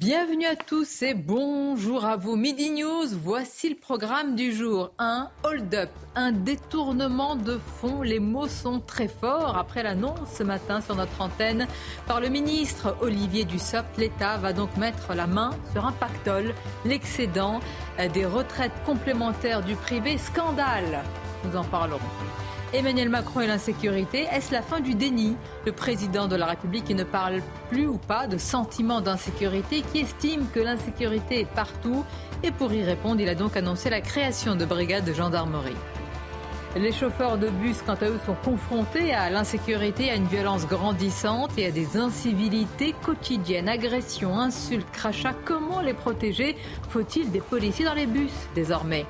Bienvenue à tous et bonjour à vous. Midi News, voici le programme du jour. Un hold-up, un détournement de fonds. Les mots sont très forts. Après l'annonce ce matin sur notre antenne par le ministre Olivier Dussopt, l'État va donc mettre la main sur un pactole, l'excédent des retraites complémentaires du privé. Scandale. Nous en parlerons. Emmanuel Macron et l'insécurité, est-ce la fin du déni? Le président de la République ne parle plus ou pas de sentiment d'insécurité, qui estime que l'insécurité est partout? Et pour y répondre, il a donc annoncé la création de brigades de gendarmerie. Les chauffeurs de bus, quant à eux, sont confrontés à l'insécurité, à une violence grandissante et à des incivilités quotidiennes, agressions, insultes, crachats. Comment les protéger? Faut-il des policiers dans les bus désormais?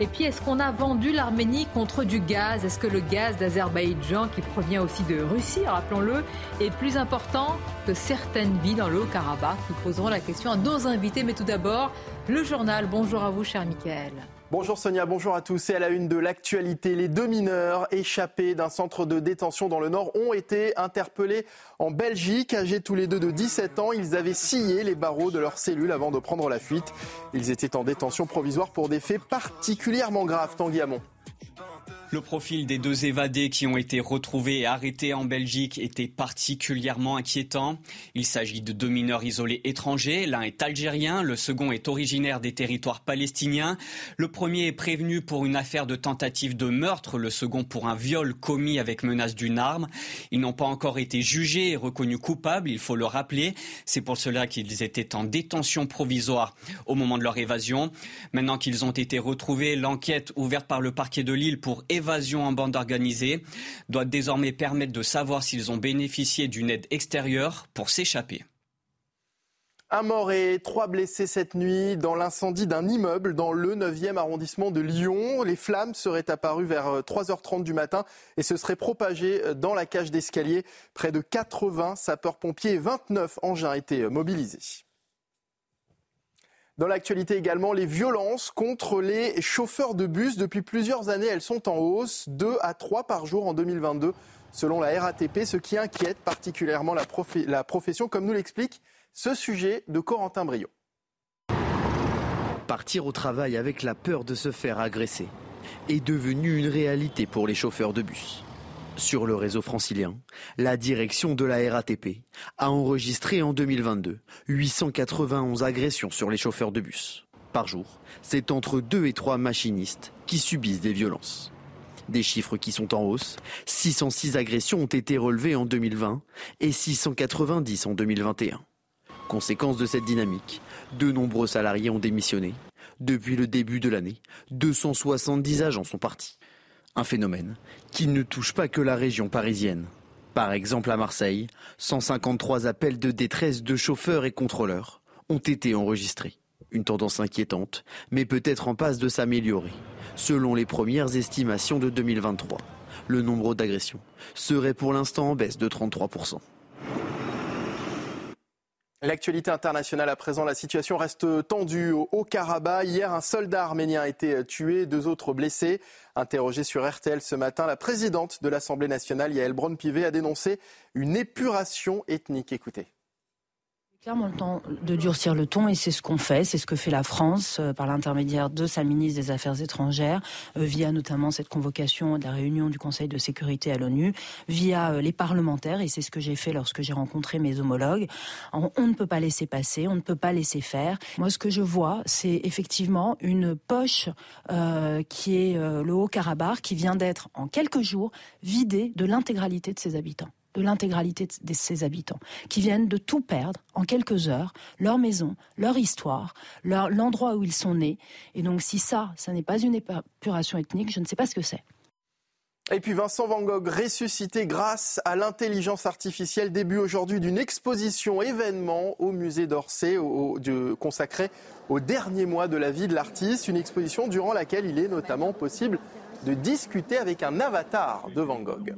Et puis, est-ce qu'on a vendu l'Arménie contre du gaz? Est-ce que le gaz d'Azerbaïdjan, qui provient aussi de Russie, rappelons-le, est plus important que certaines vies dans le Haut-Karabakh? Nous poserons la question à nos invités. Mais tout d'abord, le journal. Bonjour à vous, cher Michael. Bonjour Sonia, bonjour à tous. Et à la une de l'actualité, les deux mineurs échappés d'un centre de détention dans le Nord ont été interpellés en Belgique. Âgés tous les deux de 17 ans, ils avaient scié les barreaux de leur cellule avant de prendre la fuite. Ils étaient en détention provisoire pour des faits particulièrement graves. Tanguy Hamon. Le profil des deux évadés qui ont été retrouvés et arrêtés en Belgique était particulièrement inquiétant. Il s'agit de deux mineurs isolés étrangers. L'un est algérien, le second est originaire des territoires palestiniens. Le premier est prévenu pour une affaire de tentative de meurtre, le second pour un viol commis avec menace d'une arme. Ils n'ont pas encore été jugés et reconnus coupables, il faut le rappeler. C'est pour cela qu'ils étaient en détention provisoire au moment de leur évasion. Maintenant qu'ils ont été retrouvés, l'enquête ouverte par le parquet de Lille pour évasion en bande organisée doit désormais permettre de savoir s'ils ont bénéficié d'une aide extérieure pour s'échapper. Un mort et trois blessés cette nuit dans l'incendie d'un immeuble dans le 9e arrondissement de Lyon. Les flammes seraient apparues vers 3h30 du matin et se seraient propagées dans la cage d'escalier. Près de 80 sapeurs-pompiers et 29 engins étaient mobilisés. Dans l'actualité également, les violences contre les chauffeurs de bus. Depuis plusieurs années, elles sont en hausse, 2 à 3 par jour en 2022, selon la RATP, ce qui inquiète particulièrement la, profession, comme nous l'explique ce sujet de Corentin Brio. Partir au travail avec la peur de se faire agresser est devenu une réalité pour les chauffeurs de bus. Sur le réseau francilien, la direction de la RATP a enregistré en 2022 891 agressions sur les chauffeurs de bus. Par jour, c'est entre 2 et 3 machinistes qui subissent des violences. Des chiffres qui sont en hausse. 606 agressions ont été relevées en 2020 et 690 en 2021. Conséquence de cette dynamique, de nombreux salariés ont démissionné. Depuis le début de l'année, 270 agents sont partis. Un phénomène qui ne touche pas que la région parisienne. Par exemple à Marseille, 153 appels de détresse de chauffeurs et contrôleurs ont été enregistrés. Une tendance inquiétante, mais peut-être en passe de s'améliorer. Selon les premières estimations de 2023, le nombre d'agressions serait pour l'instant en baisse de 33%. L'actualité internationale à présent, la situation reste tendue au Haut-Karabakh. Hier, un soldat arménien a été tué, deux autres blessés. Interrogée sur RTL ce matin, la présidente de l'Assemblée nationale, Yael Braun-Pivet, a dénoncé une épuration ethnique. Écoutez clairement le temps de durcir le ton et c'est ce qu'on fait, c'est ce que fait la France euh, par l'intermédiaire de sa ministre des Affaires étrangères, euh, via notamment cette convocation de la réunion du Conseil de sécurité à l'ONU, via euh, les parlementaires et c'est ce que j'ai fait lorsque j'ai rencontré mes homologues. On, ne peut pas laisser passer, on ne peut pas laisser faire. Moi, ce que je vois, c'est effectivement une poche qui est le Haut-Karabakh qui vient d'être en quelques jours vidée de l'intégralité de ses habitants de l'intégralité de ses habitants, qui viennent de tout perdre en quelques heures, leur maison, leur histoire, l'endroit où ils sont nés. Et donc si ça, ça n'est pas une épuration ethnique, je ne sais pas ce que c'est. Et puis Vincent Van Gogh ressuscité grâce à l'intelligence artificielle. Début aujourd'hui d'une exposition événement au musée d'Orsay consacrée au dernier mois de la vie de l'artiste. Une exposition durant laquelle il est notamment possible de discuter avec un avatar de Van Gogh.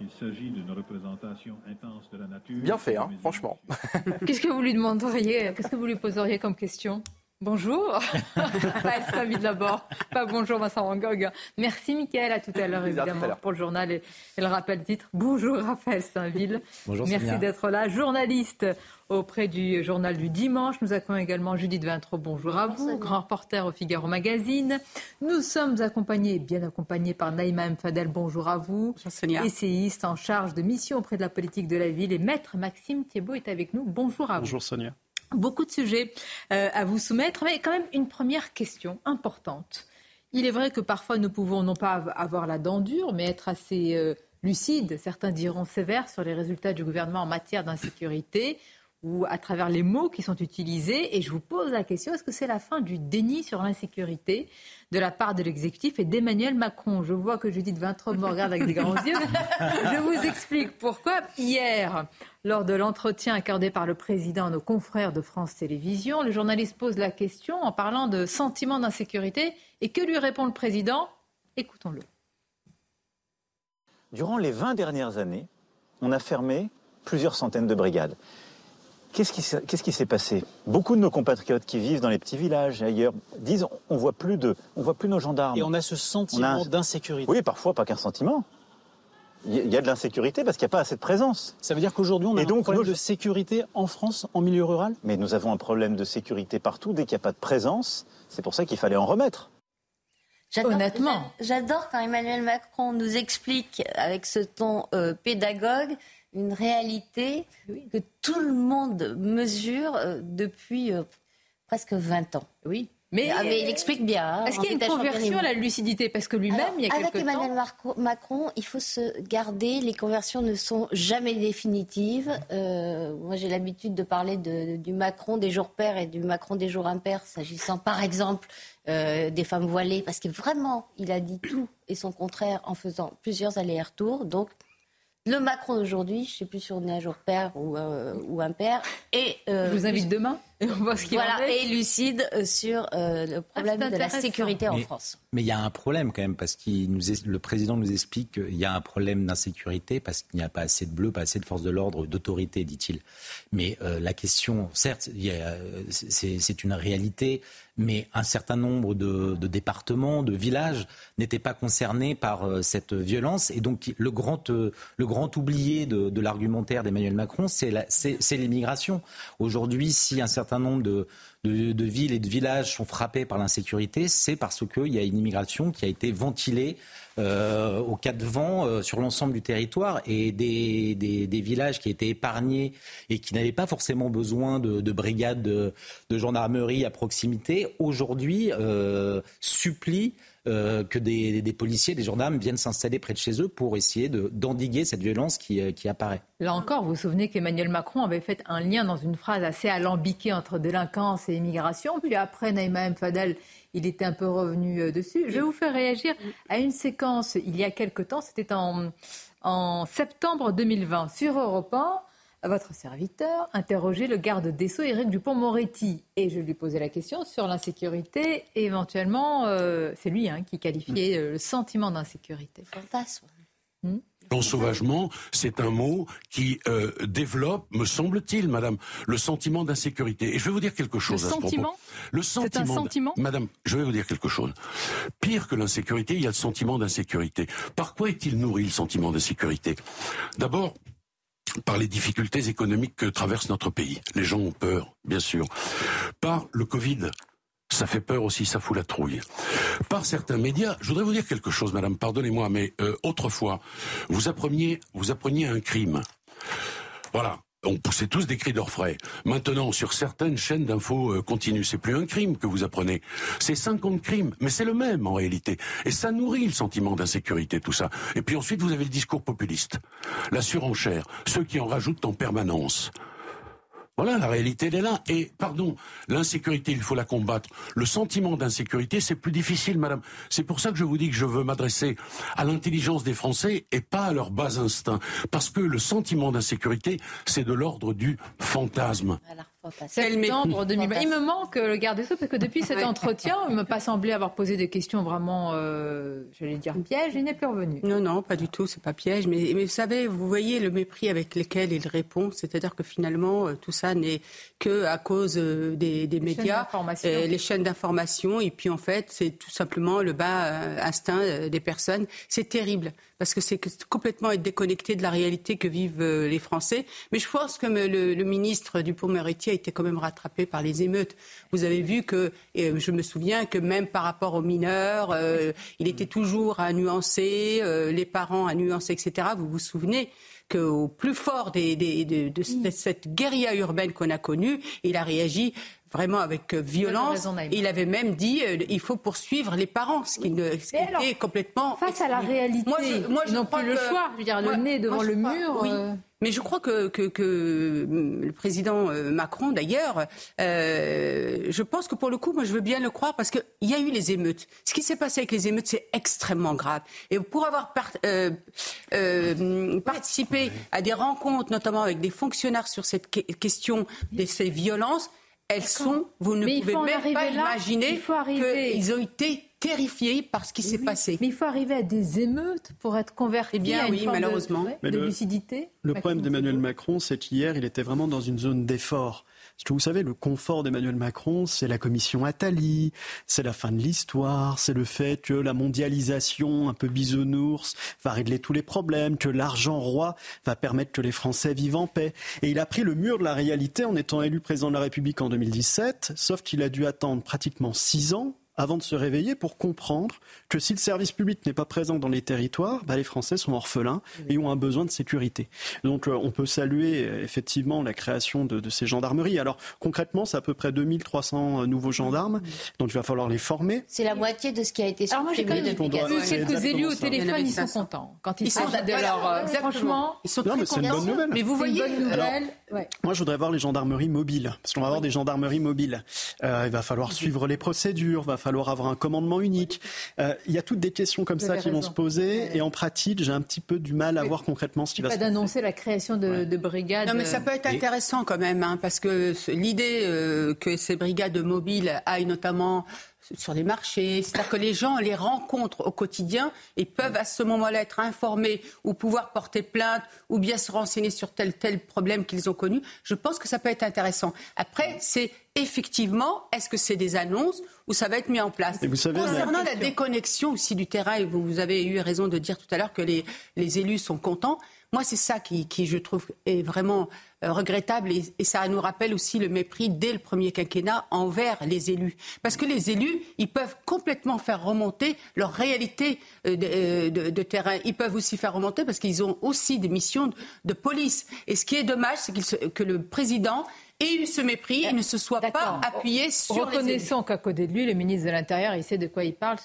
Il s'agit d'une représentation intense de la nature. Bien fait, hein, franchement. Qu'est-ce que vous lui demanderiez Qu'est-ce que vous lui poseriez comme question? Bonjour. Raphaël d'abord. Pas bonjour Vincent Van Gogh. Merci Mickaël, à tout à l'heure évidemment pour le journal et, le rappel titre. Bonjour Raphaël Saint-Ville. Bonjour Merci d'être là. Journaliste auprès du journal du dimanche. Nous accueillons également Judith Vintraud. Bonjour à vous. Grand reporter au Figaro Magazine. Nous sommes accompagnés, bien accompagnés par Naïma Mfadel. Bonjour à vous. Sonia. Essayiste en charge de mission auprès de la politique de la ville. Et maître Maxime Thiebaud est avec nous. Bonjour à vous. Bonjour Sonia. Beaucoup de sujets euh, à vous soumettre, mais quand même une première question importante. Il est vrai que parfois nous pouvons non pas avoir la dent dure, mais être assez euh, lucide, certains diront sévère, sur les résultats du gouvernement en matière d'insécurité ou à travers les mots qui sont utilisés. Et je vous pose la question, est-ce que c'est la fin du déni sur l'insécurité de la part de l'exécutif et d'Emmanuel Macron? Je vois que Judith Vintraud me regarde avec des grands yeux. Je vous explique pourquoi. Hier, lors de l'entretien accordé par le président à nos confrères de France Télévisions, le journaliste pose la question en parlant de sentiment d'insécurité. Et que lui répond le président? Écoutons-le. Durant les 20 dernières années, on a fermé plusieurs centaines de brigades. Qu'est-ce qui, s'est passé? Beaucoup de nos compatriotes qui vivent dans les petits villages et ailleurs disent on voit plus de, on voit plus nos gendarmes. Et on a ce sentiment d'insécurité. Oui, parfois pas qu'un sentiment. Il y a de l'insécurité parce qu'il n'y a pas assez de présence. Ça veut dire qu'aujourd'hui on a un problème de sécurité en France, en milieu rural? Mais nous avons un problème de sécurité partout dès qu'il n'y a pas de présence. C'est pour ça qu'il fallait en remettre. Honnêtement. J'adore quand Emmanuel Macron nous explique avec ce ton euh, pédagogue une réalité que tout le monde mesure euh, depuis euh, presque 20 ans. Oui. Mais, ah, il explique bien. Hein, Est-ce qu'il y a une conversion à la lucidité? Parce que lui-même, il y a Avec Emmanuel Macron, il faut se garder. Les conversions ne sont jamais définitives. Euh, moi, j'ai l'habitude de parler du Macron des jours pairs et du Macron des jours impairs, s'agissant par exemple des femmes voilées. Parce que vraiment, il a dit tout et son contraire en faisant plusieurs allers-retours. Donc, le Macron d'aujourd'hui, je ne sais plus si on est un jour père ou, euh, ou père. Et, euh, je vous invite demain et on voit ce qu'il voilà, est. et lucide euh, sur le problème de la sécurité en France. Mais il y a un problème quand même, parce que le président nous explique qu'il y a un problème d'insécurité, parce qu'il n'y a pas assez de bleus, pas assez de forces de l'ordre, d'autorité, dit-il. Mais la question, certes, c'est une réalité, mais un certain nombre de, départements, de villages n'étaient pas concernés par euh, cette violence. Et donc le grand, euh, le grand oublié de, l'argumentaire d'Emmanuel Macron, c'est l'immigration. Aujourd'hui, si un certain nombre de, de, villes et de villages sont frappés par l'insécurité, c'est parce qu'il y a une immigration qui a été ventilée euh, au cas de vent euh, sur l'ensemble du territoire et des, des, villages qui étaient épargnés et qui n'avaient pas forcément besoin de, brigades de, gendarmerie à proximité, aujourd'hui euh, supplient euh, que des, policiers, des gendarmes viennent s'installer près de chez eux pour essayer d'endiguer cette violence qui, qui, apparaît. Là encore, vous vous souvenez qu'Emmanuel Macron avait fait un lien dans une phrase assez alambiquée entre délinquance et immigration. Puis après, Naïma M. Fadel, il était un peu revenu euh, dessus. Je vais vous faire réagir à une séquence il y a quelque temps, c'était en, en septembre 2020, sur Europe 1 votre serviteur interroger le garde des Sceaux, Éric Dupont-Moretti. Et je lui posais la question sur l'insécurité. Et éventuellement, euh, c'est lui hein, qui qualifiait euh, le sentiment d'insécurité. Fantasme. L'ensauvagement, c'est un mot qui euh, développe, me semble-t-il, madame, le sentiment d'insécurité. Et je vais vous dire quelque chose le à sentiment? Le sentiment. Un sentiment? Madame, je vais vous dire quelque chose. Pire que l'insécurité, il y a le sentiment d'insécurité. Par quoi est-il nourri, le sentiment d'insécurité? D'abord, par les difficultés économiques que traverse notre pays. Les gens ont peur, bien sûr. Par le Covid, ça fait peur aussi, ça fout la trouille. Par certains médias, je voudrais vous dire quelque chose, madame, pardonnez-moi, mais euh, autrefois, vous appreniez, vous appreniez un crime. Voilà, on poussait tous des cris d'orfraie. Maintenant, sur certaines chaînes d'infos euh, continues, c'est plus un crime que vous apprenez. C'est 50 crimes, mais c'est le même en réalité. Et ça nourrit le sentiment d'insécurité, tout ça. Et puis ensuite, vous avez le discours populiste. La surenchère. Ceux qui en rajoutent en permanence. Voilà, la réalité, elle est là. Et, pardon, l'insécurité, il faut la combattre. Le sentiment d'insécurité, c'est plus difficile, madame. C'est pour ça que je vous dis que je veux m'adresser à l'intelligence des Français et pas à leur bas instinct. Parce que le sentiment d'insécurité, c'est de l'ordre du fantasme. Septembre 2020. Il me manque le garde des Sceaux parce que depuis cet entretien, il ne m'a pas semblé avoir posé des questions vraiment, euh, j'allais dire piège, il n'est plus revenu. Non, non, pas du tout, c'est pas piège. Mais, mais, vous savez, vous voyez le mépris avec lequel il répond, c'est-à-dire que finalement, euh, tout ça n'est que à cause euh, des, médias, chaînes les chaînes d'information, et puis en fait, c'est tout simplement le bas instinct des personnes. C'est terrible parce que c'est complètement être déconnecté de la réalité que vivent les Français. Mais je pense que le, le ministre Dupont-Moretti a été quand même rattrapé par les émeutes. Vous avez vu que, je me souviens que même par rapport aux mineurs, euh, il était toujours à nuancer, euh, les parents à nuancer, etc. Vous vous souvenez qu'au plus fort des, de, cette guérilla urbaine qu'on a connue, il a réagi vraiment avec euh, violence. il avait même dit il faut poursuivre les parents, ce qui, ne, était complètement face à la réalité. Moi, je, moi, je n'ont plus le choix. Je veux dire, le nez devant le mur. Mais je crois que, que, hum, le président euh, Macron, d'ailleurs, euh, je pense que pour le coup, moi, je veux bien le croire parce qu'il y a eu les émeutes. Ce qui s'est passé avec les émeutes, c'est extrêmement grave. Et pour avoir euh, euh, participé à des rencontres, notamment avec des fonctionnaires sur cette question de ces violences, elles sont, vous ne pouvez même pas imaginer qu'ils ont été terrifiés par ce qui s'est passé. Mais il faut arriver à des émeutes pour être converti eh bien, à une oui, malheureusement. de, lucidité. Le problème d'Emmanuel Macron, c'est qu'hier, il était vraiment dans une zone d'effort. Parce que vous savez, le confort d'Emmanuel Macron, c'est la commission Attali, c'est la fin de l'histoire, c'est le fait que la mondialisation un peu bisounours va régler tous les problèmes, que l'argent roi va permettre que les Français vivent en paix. Et il a pris le mur de la réalité en étant élu président de la République en 2017, sauf qu'il a dû attendre pratiquement six ans avant de se réveiller pour comprendre que si le service public n'est pas présent dans les territoires, bah, les Français sont orphelins et ont un besoin de sécurité. Donc euh, on peut saluer euh, effectivement la création de, ces gendarmeries. Alors concrètement, c'est à peu près 2300 euh, nouveaux gendarmes, donc il va falloir les former. C'est la moitié de ce qui a été Alors moi j'ai quand même vu quelques élus au téléphone, ils sont contents. Quand ils, sont de leur... franchement, ils sont non, mais c'est une bonne nouvelle. Mais vous voyez, moi je voudrais voir les gendarmeries mobiles, parce qu'on va avoir des gendarmeries mobiles. il va falloir suivre les procédures, va falloir falloir avoir un commandement unique. Euh, il y a toutes des questions comme ça qui vont se poser. Et en pratique, j'ai un petit peu du mal à voir concrètement ce qui va se passer. Pas d'annoncer la création de, brigades. Non, mais ça peut être intéressant quand même, hein, parce que l'idée euh, que ces brigades mobiles aillent notamment sur les marchés, c'est-à-dire que les gens les rencontrent au quotidien et peuvent à ce moment-là être informés ou pouvoir porter plainte ou bien se renseigner sur tel tel problème qu'ils ont connu. Je pense que ça peut être intéressant. Après, c'est effectivement, est-ce que c'est des annonces ou ça va être mis en place? Vous savez, Concernant la déconnexion aussi du terrain, et vous, avez eu raison de dire tout à l'heure que les, les élus sont contents, moi, c'est ça qui, qui, je trouve, est vraiment euh, regrettable et, et, ça nous rappelle aussi le mépris dès le premier quinquennat envers les élus. Parce que les élus, ils peuvent complètement faire remonter leur réalité euh, euh, de, terrain. Ils peuvent aussi faire remonter parce qu'ils ont aussi des missions de, de police. Et ce qui est dommage, c'est que le président ait eu ce mépris et ne se soit pas appuyé sur Reconnaissons qu'à côté de lui, le ministre de l'Intérieur, il sait de quoi il parle.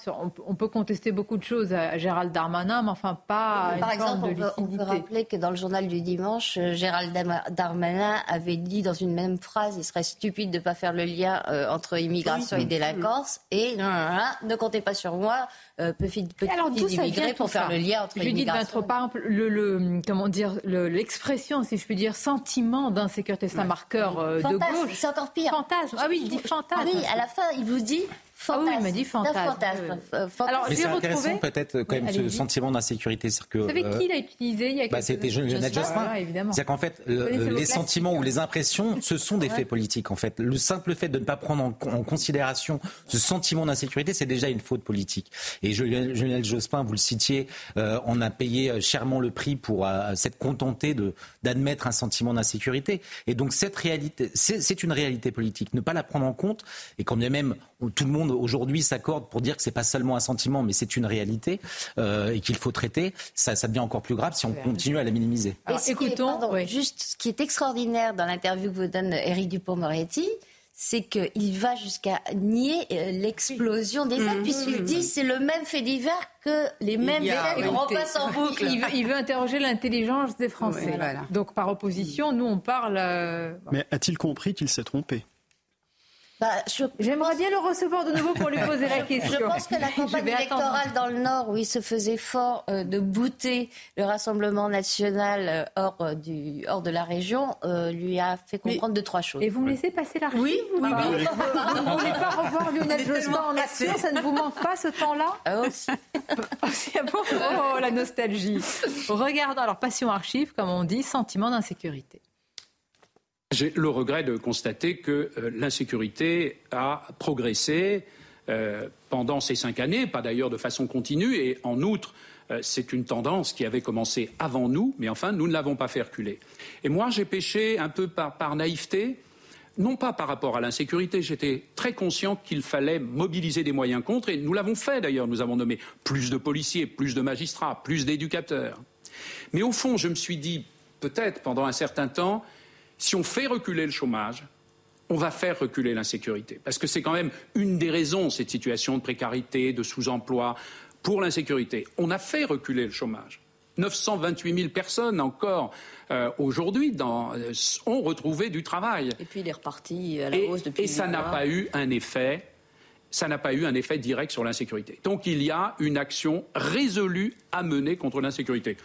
On peut contester beaucoup de choses à Gérald Darmanin, mais enfin pas Par exemple, on peut, rappeler que dans le journal du dimanche, euh, Gérald Darmanin avait dit dans une même phrase, il serait stupide de ne pas faire le lien euh, entre immigration et délinquance. Et ne comptez pas sur moi, euh, petit, petit Alors, d'immigrés pour faire le lien entre Judith immigration. par exemple, le, le, comment dire, l'expression, si je puis dire, sentiment d'insécurité, c'est un marqueur euh, de gauche. C'est encore pire. Fantasme. Ah oui, il dit fantasme. Ah oui, à la fin, il vous dit ah oui, il m'a dit fantasme. Euh, Alors, mais c'est intéressant peut-être quand même ce sentiment d'insécurité. Que, Vous savez qui l'a utilisé il y a bah, C'était Lionel Jospin. C'est-à-dire qu'en fait, les sentiments ou les impressions, ce sont des faits politiques. En fait, le simple fait de ne pas prendre en, considération ce sentiment d'insécurité, c'est déjà une faute politique. Et Lionel Jospin, vous le citiez, euh, on a payé euh, chèrement le prix pour s'être contenté d'admettre un sentiment d'insécurité. Et donc cette réalité, c'est une réalité politique. Ne pas la prendre en compte, et quand bien même tout le monde aujourd'hui s'accorde pour dire que c'est pas seulement un sentiment, mais c'est une réalité euh, et qu'il faut traiter, ça, ça, devient encore plus grave si on continue à la minimiser. Alors, écoutons, juste ce qui est extraordinaire dans l'interview que vous donne Éric Dupont-Moretti, c'est qu'il va jusqu'à nier euh, l'explosion des actes, puisqu'il dit c'est le même fait divers que les mêmes élèves repassent en boucle. Il veut, interroger l'intelligence des Français. Donc par opposition, nous on parle. Euh, Mais a-t-il compris qu'il s'est trompé? Bah, J'aimerais bien le recevoir de nouveau pour lui poser la question. Je pense que la campagne électorale dans le Nord, où il se faisait fort euh, de bouter le Rassemblement national euh, hors, euh, du, hors de la région, lui a fait comprendre deux, trois choses. Et vous me laissez passer l'archive Oui, oui, oui. Vous ne voulez pas revoir Lionel Jospin en action Ça ne vous manque pas ce temps-là ah, aussi. oh, la nostalgie. Regardons, alors passion archive, comme on dit, sentiment d'insécurité. J'ai le regret de constater que euh, l'insécurité a progressé euh, pendant ces cinq années, pas d'ailleurs de façon continue, et en outre, euh, c'est une tendance qui avait commencé avant nous, mais enfin, nous ne l'avons pas fait reculer. Et moi, j'ai péché un peu par, par naïveté, non pas par rapport à l'insécurité, j'étais très conscient qu'il fallait mobiliser des moyens contre, et nous l'avons fait d'ailleurs, nous avons nommé plus de policiers, plus de magistrats, plus d'éducateurs. Mais au fond, je me suis dit, peut-être pendant un certain temps, si on fait reculer le chômage, on va faire reculer l'insécurité. Parce que c'est quand même une des raisons, cette situation de précarité, de sous-emploi, pour l'insécurité. On a fait reculer le chômage. 928 000 personnes encore euh, aujourd'hui euh, ont retrouvé du travail. Et puis il est reparti à la hausse depuis. Et ça n'a pas eu un effet. Ça n'a pas eu un effet direct sur l'insécurité. Donc il y a une action résolue à mener contre l'insécurité.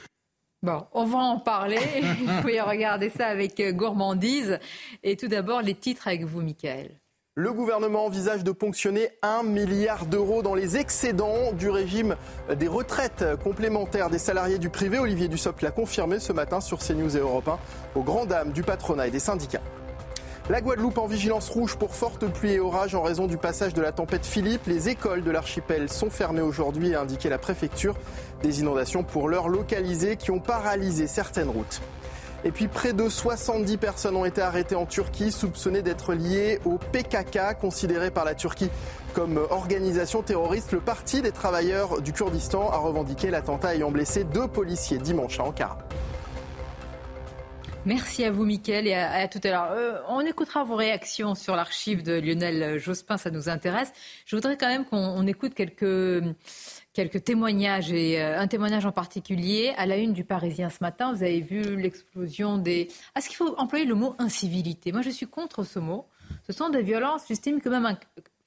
Bon, on va en parler. Vous pouvez regarder ça avec euh, gourmandise. Et tout d'abord, les titres avec vous, Michael. Le gouvernement envisage de ponctionner un milliard d'euros dans les excédents du régime des retraites complémentaires des salariés du privé. Olivier Dussopt l'a confirmé ce matin sur CNews et Europe 1 aux grandes dames du patronat et des syndicats. La Guadeloupe en vigilance rouge pour forte pluie et orage en raison du passage de la tempête Philippe. Les écoles de l'archipel sont fermées aujourd'hui, a indiqué la préfecture. Des inondations pour l'heure localisées qui ont paralysé certaines routes. Et puis près de 70 personnes ont été arrêtées en Turquie, soupçonnées d'être liées au PKK, considéré par la Turquie comme organisation terroriste. Le Parti des travailleurs du Kurdistan a revendiqué l'attentat ayant blessé deux policiers dimanche à Ankara. Merci à vous, Mickaël, et à, tout à l'heure. Euh, on écoutera vos réactions sur l'archive de Lionel Jospin, ça nous intéresse. Je voudrais quand même qu'on écoute quelques, quelques témoignages, et euh, un témoignage en particulier. À la une du Parisien ce matin, vous avez vu l'explosion des... Est-ce qu'il faut employer le mot incivilité Moi, je suis contre ce mot. Ce sont des violences, j'estime que même un,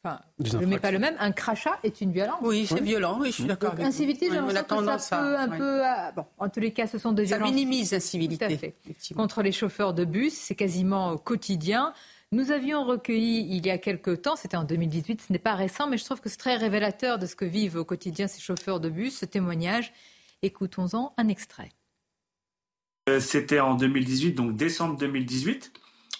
Enfin, je ne mets pas le même. Un crachat est une violence. Oui, c'est violent. Oui, je suis d'accord. Incivilité, j'ai l'impression que ça peut un peu. Bon, en tous les cas, ce sont des violences. Ça minimise l'incivilité. Tout à fait. Contre les chauffeurs de bus, c'est quasiment quotidien. Nous avions recueilli il y a quelques temps, c'était en 2018, ce n'est pas récent, mais je trouve que c'est très révélateur de ce que vivent au quotidien ces chauffeurs de bus, ce témoignage. Écoutons-en un extrait. Euh, c'était en 2018, donc décembre 2018.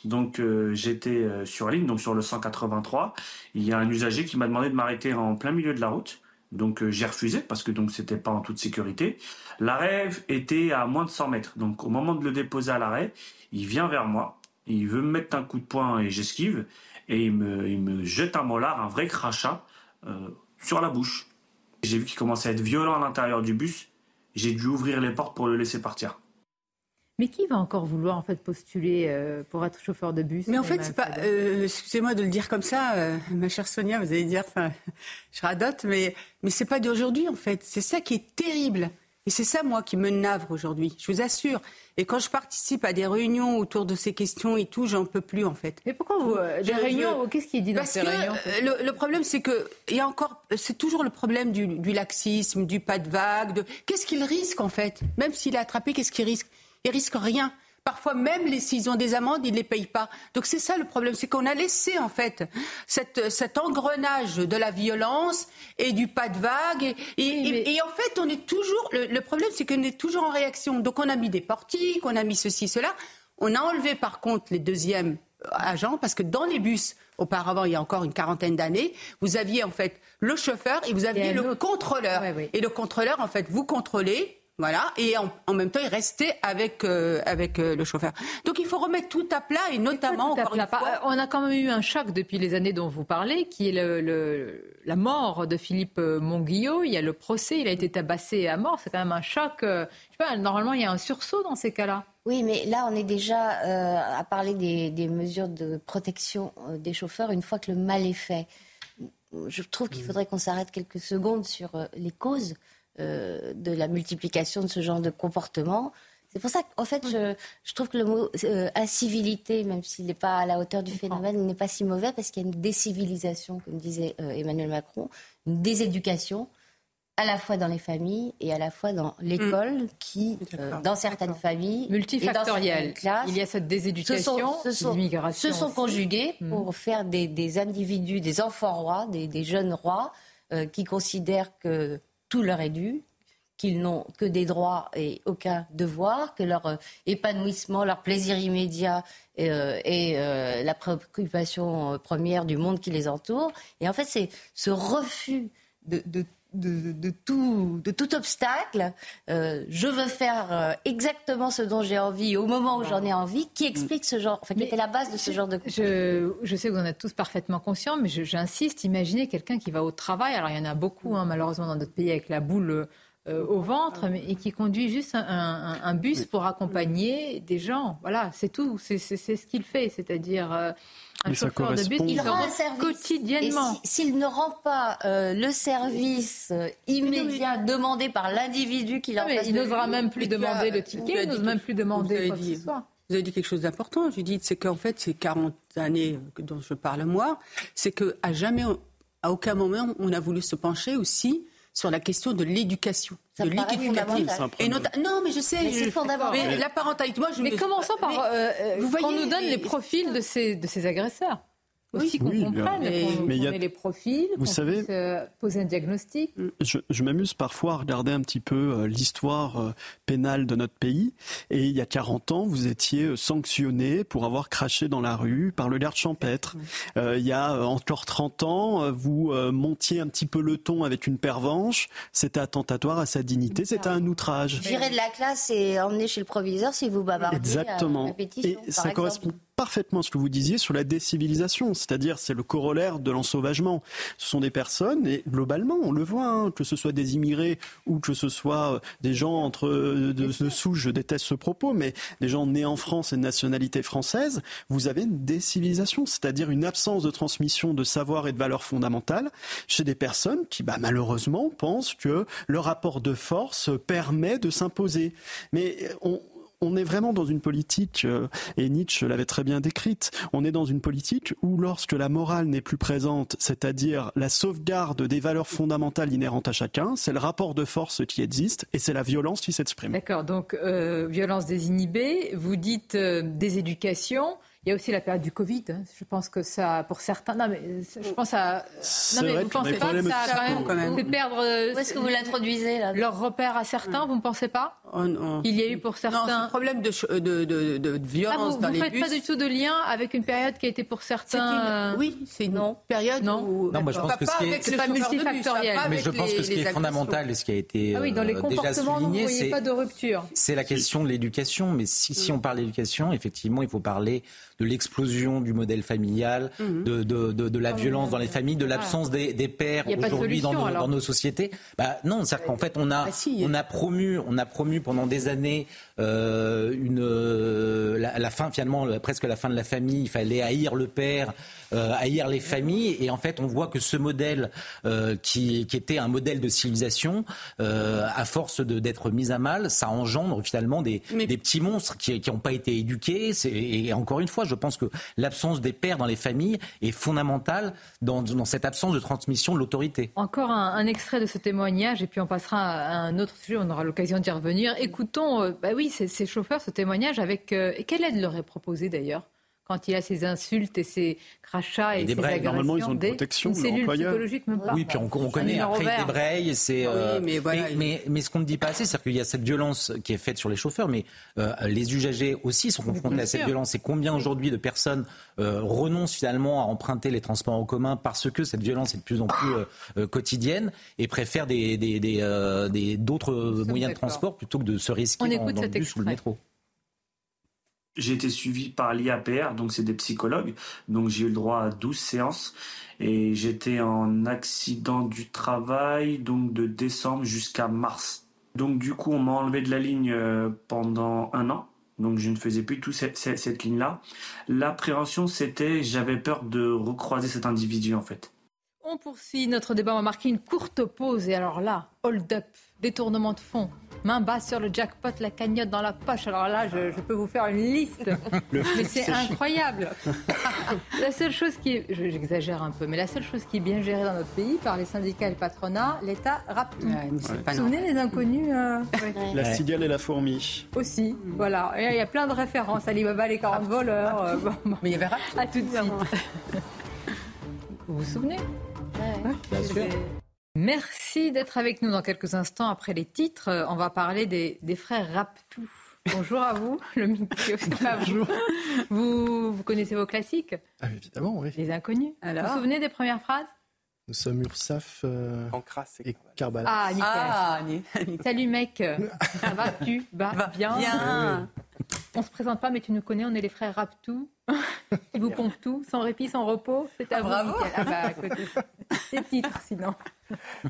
Donc euh, j'étais euh, sur ligne, donc sur le 183. Il y a un usager qui m'a demandé de m'arrêter en plein milieu de la route. Donc euh, j'ai refusé parce que donc c'était pas en toute sécurité. L'arrêt était à moins de 100 mètres. Donc au moment de le déposer à l'arrêt, il vient vers moi, il veut me mettre un coup de poing et j'esquive et il me, jette un molar, un vrai crachat sur la bouche. J'ai vu qu'il commençait à être violent à l'intérieur du bus. J'ai dû ouvrir les portes pour le laisser partir. Mais qui va encore vouloir en fait postuler euh, pour être chauffeur de bus Mais en fait, c'est pas. Euh, excusez-moi de le dire comme ça, euh, ma chère Sonia, vous allez dire, je radote, mais mais c'est pas d'aujourd'hui en fait. C'est ça qui est terrible. Et c'est ça, moi, qui me navre aujourd'hui, je vous assure. Et quand je participe à des réunions autour de ces questions et tout, j'en peux plus, en fait. Mais pourquoi vous, des réunions Qu'est-ce qui est dit dans ces réunions le, problème, c'est que il y a encore, c'est toujours le problème du, du laxisme, du pas de vague. De... Qu'est-ce qu'il risque, en fait? Même s'il est attrapé, qu'est-ce qu'il risque? Ils risquent rien. Parfois même, les, s'ils ont des amendes, ils ne les payent pas. Donc c'est ça le problème, c'est qu'on a laissé en fait cette, cet engrenage de la violence et du pas de vague. Et, en fait, on est toujours. Le, problème, c'est qu'on est toujours en réaction. Donc on a mis des portiques, on a mis ceci, cela. On a enlevé par contre les deuxièmes agents parce que dans les bus, auparavant, il y a encore une quarantaine d'années, vous aviez en fait le chauffeur et vous aviez le contrôleur. Et le contrôleur, en fait, vous contrôlez Voilà, et en, même temps, il restait avec, euh, avec euh, le chauffeur. Donc il faut remettre tout à plat, et notamment, On a quand même eu un choc depuis les années dont vous parlez, qui est le, la mort de Philippe Monguillot. Il y a le procès, il a été tabassé à mort. C'est quand même un choc. je sais pas, normalement, il y a un sursaut dans ces cas-là. Oui, mais là, on est déjà à parler des, des, mesures de protection des chauffeurs une fois que le mal est fait. Je trouve qu'il faudrait qu'on s'arrête quelques secondes sur les causes euh, de la multiplication de ce genre de comportement. C'est pour ça qu'en fait, je, trouve que le mot euh, incivilité, même s'il n'est pas à la hauteur du phénomène, n'est pas si mauvais parce qu'il y a une décivilisation, comme disait euh, Emmanuel Macron, une déséducation à la fois dans les familles et à la fois dans l'école, mm. qui, dans certaines familles, multifactorielle, il y a cette déséducation, se sont, se sont, conjugués mm. pour faire des, individus, des enfants rois, des, des jeunes rois, qui considèrent que tout leur est dû, qu'ils n'ont que des droits et aucun devoir, que leur euh, épanouissement, leur plaisir immédiat euh, est euh, la préoccupation première du monde qui les entoure. Et en fait, c'est ce refus de de, tout, de tout obstacle. Euh, je veux faire euh, exactement ce dont j'ai envie au moment où j'en ai envie, qui explique ce genre, enfin, qui était la base de ce genre de je, je, sais que vous en êtes tous parfaitement conscients, mais j'insiste, imaginez quelqu'un qui va au travail, alors il y en a beaucoup hein, malheureusement dans notre pays avec la boule euh, au ventre mais, et qui conduit juste un, bus pour accompagner des gens. Voilà, c'est tout, c'est ce qu'il fait, c'est-à-dire un chauffeur de bus, il rend un service quotidiennement. S'il ne rend pas euh, le service euh, immédiat demandé par l'individu qui l'a Il n'osera même plus demander le ticket, il n'ose même plus demander quoi que ce soit. Vous avez dit quelque chose d'important, Judith, c'est qu'en fait, ces 40 années dont je parle moi, c'est qu'à jamais, à aucun moment, on a voulu se pencher aussi sur la question de l'éducation, de l'éducative. Et non, mais je sais, c'est fondamental. Mais la parentalité, moi, je mais commençons par euh, vous voyez, qu'on nous donne les profils de ces, de ces agresseurs aussi qu'on comprenne, mais y a... les profils, vous savez, euh, poser un diagnostic. Je, m'amuse parfois à regarder un petit peu euh, l'histoire euh, pénale de notre pays. Et il y a 40 ans, vous étiez sanctionné pour avoir craché dans la rue par le garde champêtre. il y a encore 30 ans, vous montiez un petit peu le ton avec une pervenche. C'était attentatoire à sa dignité, c'était un outrage. Virer de la classe et emmener chez le proviseur si vous bavardez Exactement. À et ça correspond parfaitement ce que vous disiez sur la décivilisation, c'est-à-dire c'est le corollaire de l'ensauvagement. Ce sont des personnes, et globalement, on le voit, hein, que ce soit des immigrés ou que ce soit des gens entre de, de souche, je déteste ce propos, mais des gens nés en France et de nationalité française, vous avez une décivilisation, c'est-à-dire une absence de transmission de savoir et de valeurs fondamentales chez des personnes qui, bah, malheureusement, pensent que le rapport de force permet de s'imposer. Mais on, on est vraiment dans une politique, euh, et Nietzsche l'avait très bien décrite, on est dans une politique où lorsque la morale n'est plus présente, c'est-à-dire la sauvegarde des valeurs fondamentales inhérentes à chacun, c'est le rapport de force qui existe et c'est la violence qui s'exprime. D'accord, donc euh, violence désinhibée, vous dites euh, déséducation. Il y a aussi la période du Covid. Hein. Je pense que ça, pour certains, non mais je pense à. Non mais vous pensez pas que ça a quand même, fait perdre. Où est-ce que vous l'introduisez là? Leur repère à certains, vous ne pensez pas? Oh, Il y a eu pour certains. Non, problème de, de, de, de violence ah, dans les bus. Vous ne faites pas du tout de lien avec une période qui a été pour certains. Oui, c'est une période non. où. Non, moi je pense que ce qui est. C'est pas multifactoriel. Mais je pense que ce qui est fondamental et ce qui a été ah oui, dans les euh, comportements, vous ne voyez pas de rupture. C'est la question de l'éducation. Mais si on parle d'éducation, effectivement, il faut parler de l'explosion du modèle familial, mhm. de, de, de, la violence dans les familles, de l'absence des, des, pères aujourd'hui dans, nos, dans nos sociétés. Bah, non, c'est qu'en fait, on a, bah, on, a promu, on a promu pendant des années euh, une, euh, la, la, fin, finalement, presque la fin de la famille. Il fallait haïr le père, haïr les familles. Et en fait, on voit que ce modèle, euh, qui, qui, était un modèle de civilisation, euh, à force d'être mis à mal, ça engendre finalement des, des petits monstres qui n'ont pas été éduqués. Et encore une fois, je pense que l'absence des pères dans les familles est fondamentale dans, dans cette absence de transmission de l'autorité. Encore un, un, extrait de ce témoignage, et puis on passera à un autre sujet, on aura l'occasion d'y revenir. Écoutons, bah oui, ces, ces, chauffeurs, ce témoignage avec... quelle aide leur est proposée d'ailleurs? Quand il a ses insultes et ses crachats et, ses agressions. Normalement, ils ont une protection. Une cellule psychologique, même pas. Oui, puis on, connaît après il débraye. C'est, euh, mais, mais, mais, ce qu'on ne dit pas assez, c'est qu'il y a cette violence qui est faite sur les chauffeurs, mais euh, les usagers aussi sont confrontés à cette violence. Et combien aujourd'hui de personnes euh, renoncent finalement à emprunter les transports en commun parce que cette violence est de plus en plus quotidienne et préfèrent des, des, des, d'autres moyens de transport plutôt que de se risquer dans, dans le bus ou le métro j'ai été suivi par l'IAPR, donc c'est des psychologues. Donc j'ai eu le droit à 12 séances. Et j'étais en accident du travail, donc de décembre jusqu'à mars. Donc du coup, on m'a enlevé de la ligne euh, pendant un an. Donc je ne faisais plus tout cette, cette ligne-là. L'appréhension, c'était, j'avais peur de recroiser cet individu en fait. On poursuit notre débat, on va marquer une courte pause. Et alors là, hold up, détournement de fonds, main basse sur le jackpot, la cagnotte dans la poche. Alors là, je, peux vous faire une liste. mais c'est incroyable. la seule chose qui est, j'exagère un peu, mais la seule chose qui est bien gérée dans notre pays par les syndicats et le patronat, l'État rappe tout. vous vous souvenez des inconnus euh, La cigale et la fourmi. Aussi, voilà. il y a plein de références. Alibaba, les 40 voleurs. Euh, mais il y avait rap. À tout de suite. vous vous souvenez Bien sûr. Merci d'être avec nous dans quelques instants. Après les titres, euh, on va parler des, frères Raptou. Bonjour à vous, le Bonjour. Vous, vous connaissez vos classiques ah, Évidemment, oui. Les inconnus. Alors, vous vous souvenez des premières phrases Nous sommes Ursaf euh, et Karbala. Ah, nickel. Ah, Salut mec, ça va, tu vas bien, bien. On se présente pas, mais tu nous connais, on est les frères Raptou. Ils vous pompent tout, sans répit, sans repos. C'est à ah, vous, ah bah, c'est titre, sinon.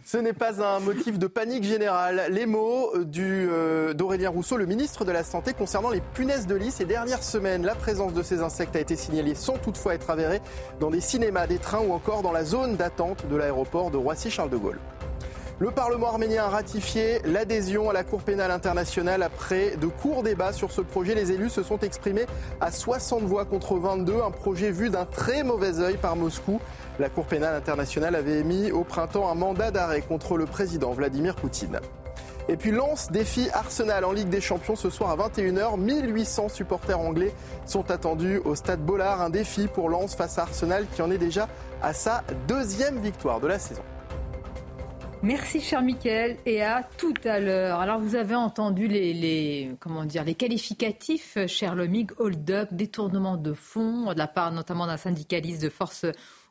Ce n'est pas un motif de panique générale. Les mots euh, d'Aurélien Rousseau, le ministre de la Santé, concernant les punaises de lit. Ces dernières semaines, la présence de ces insectes a été signalée sans toutefois être avérée dans des cinémas, des trains ou encore dans la zone d'attente de l'aéroport de Roissy-Charles de Gaulle. Le Parlement arménien a ratifié l'adhésion à la Cour pénale internationale après de courts débats sur ce projet. Les élus se sont exprimés à 60 voix contre 22, un projet vu d'un très mauvais œil par Moscou. La Cour pénale internationale avait émis au printemps un mandat d'arrêt contre le président Vladimir Poutine. Et puis Lens défie Arsenal en Ligue des Champions ce soir à 21h. 1800 supporters anglais sont attendus au stade Bollard. Un défi pour Lens face à Arsenal qui en est déjà à sa deuxième victoire de la saison. Merci cher Mickaël et à tout à l'heure. Alors vous avez entendu les, comment dire les qualificatifs cher Lomig, hold up, détournement de fonds de la part notamment d'un syndicaliste de force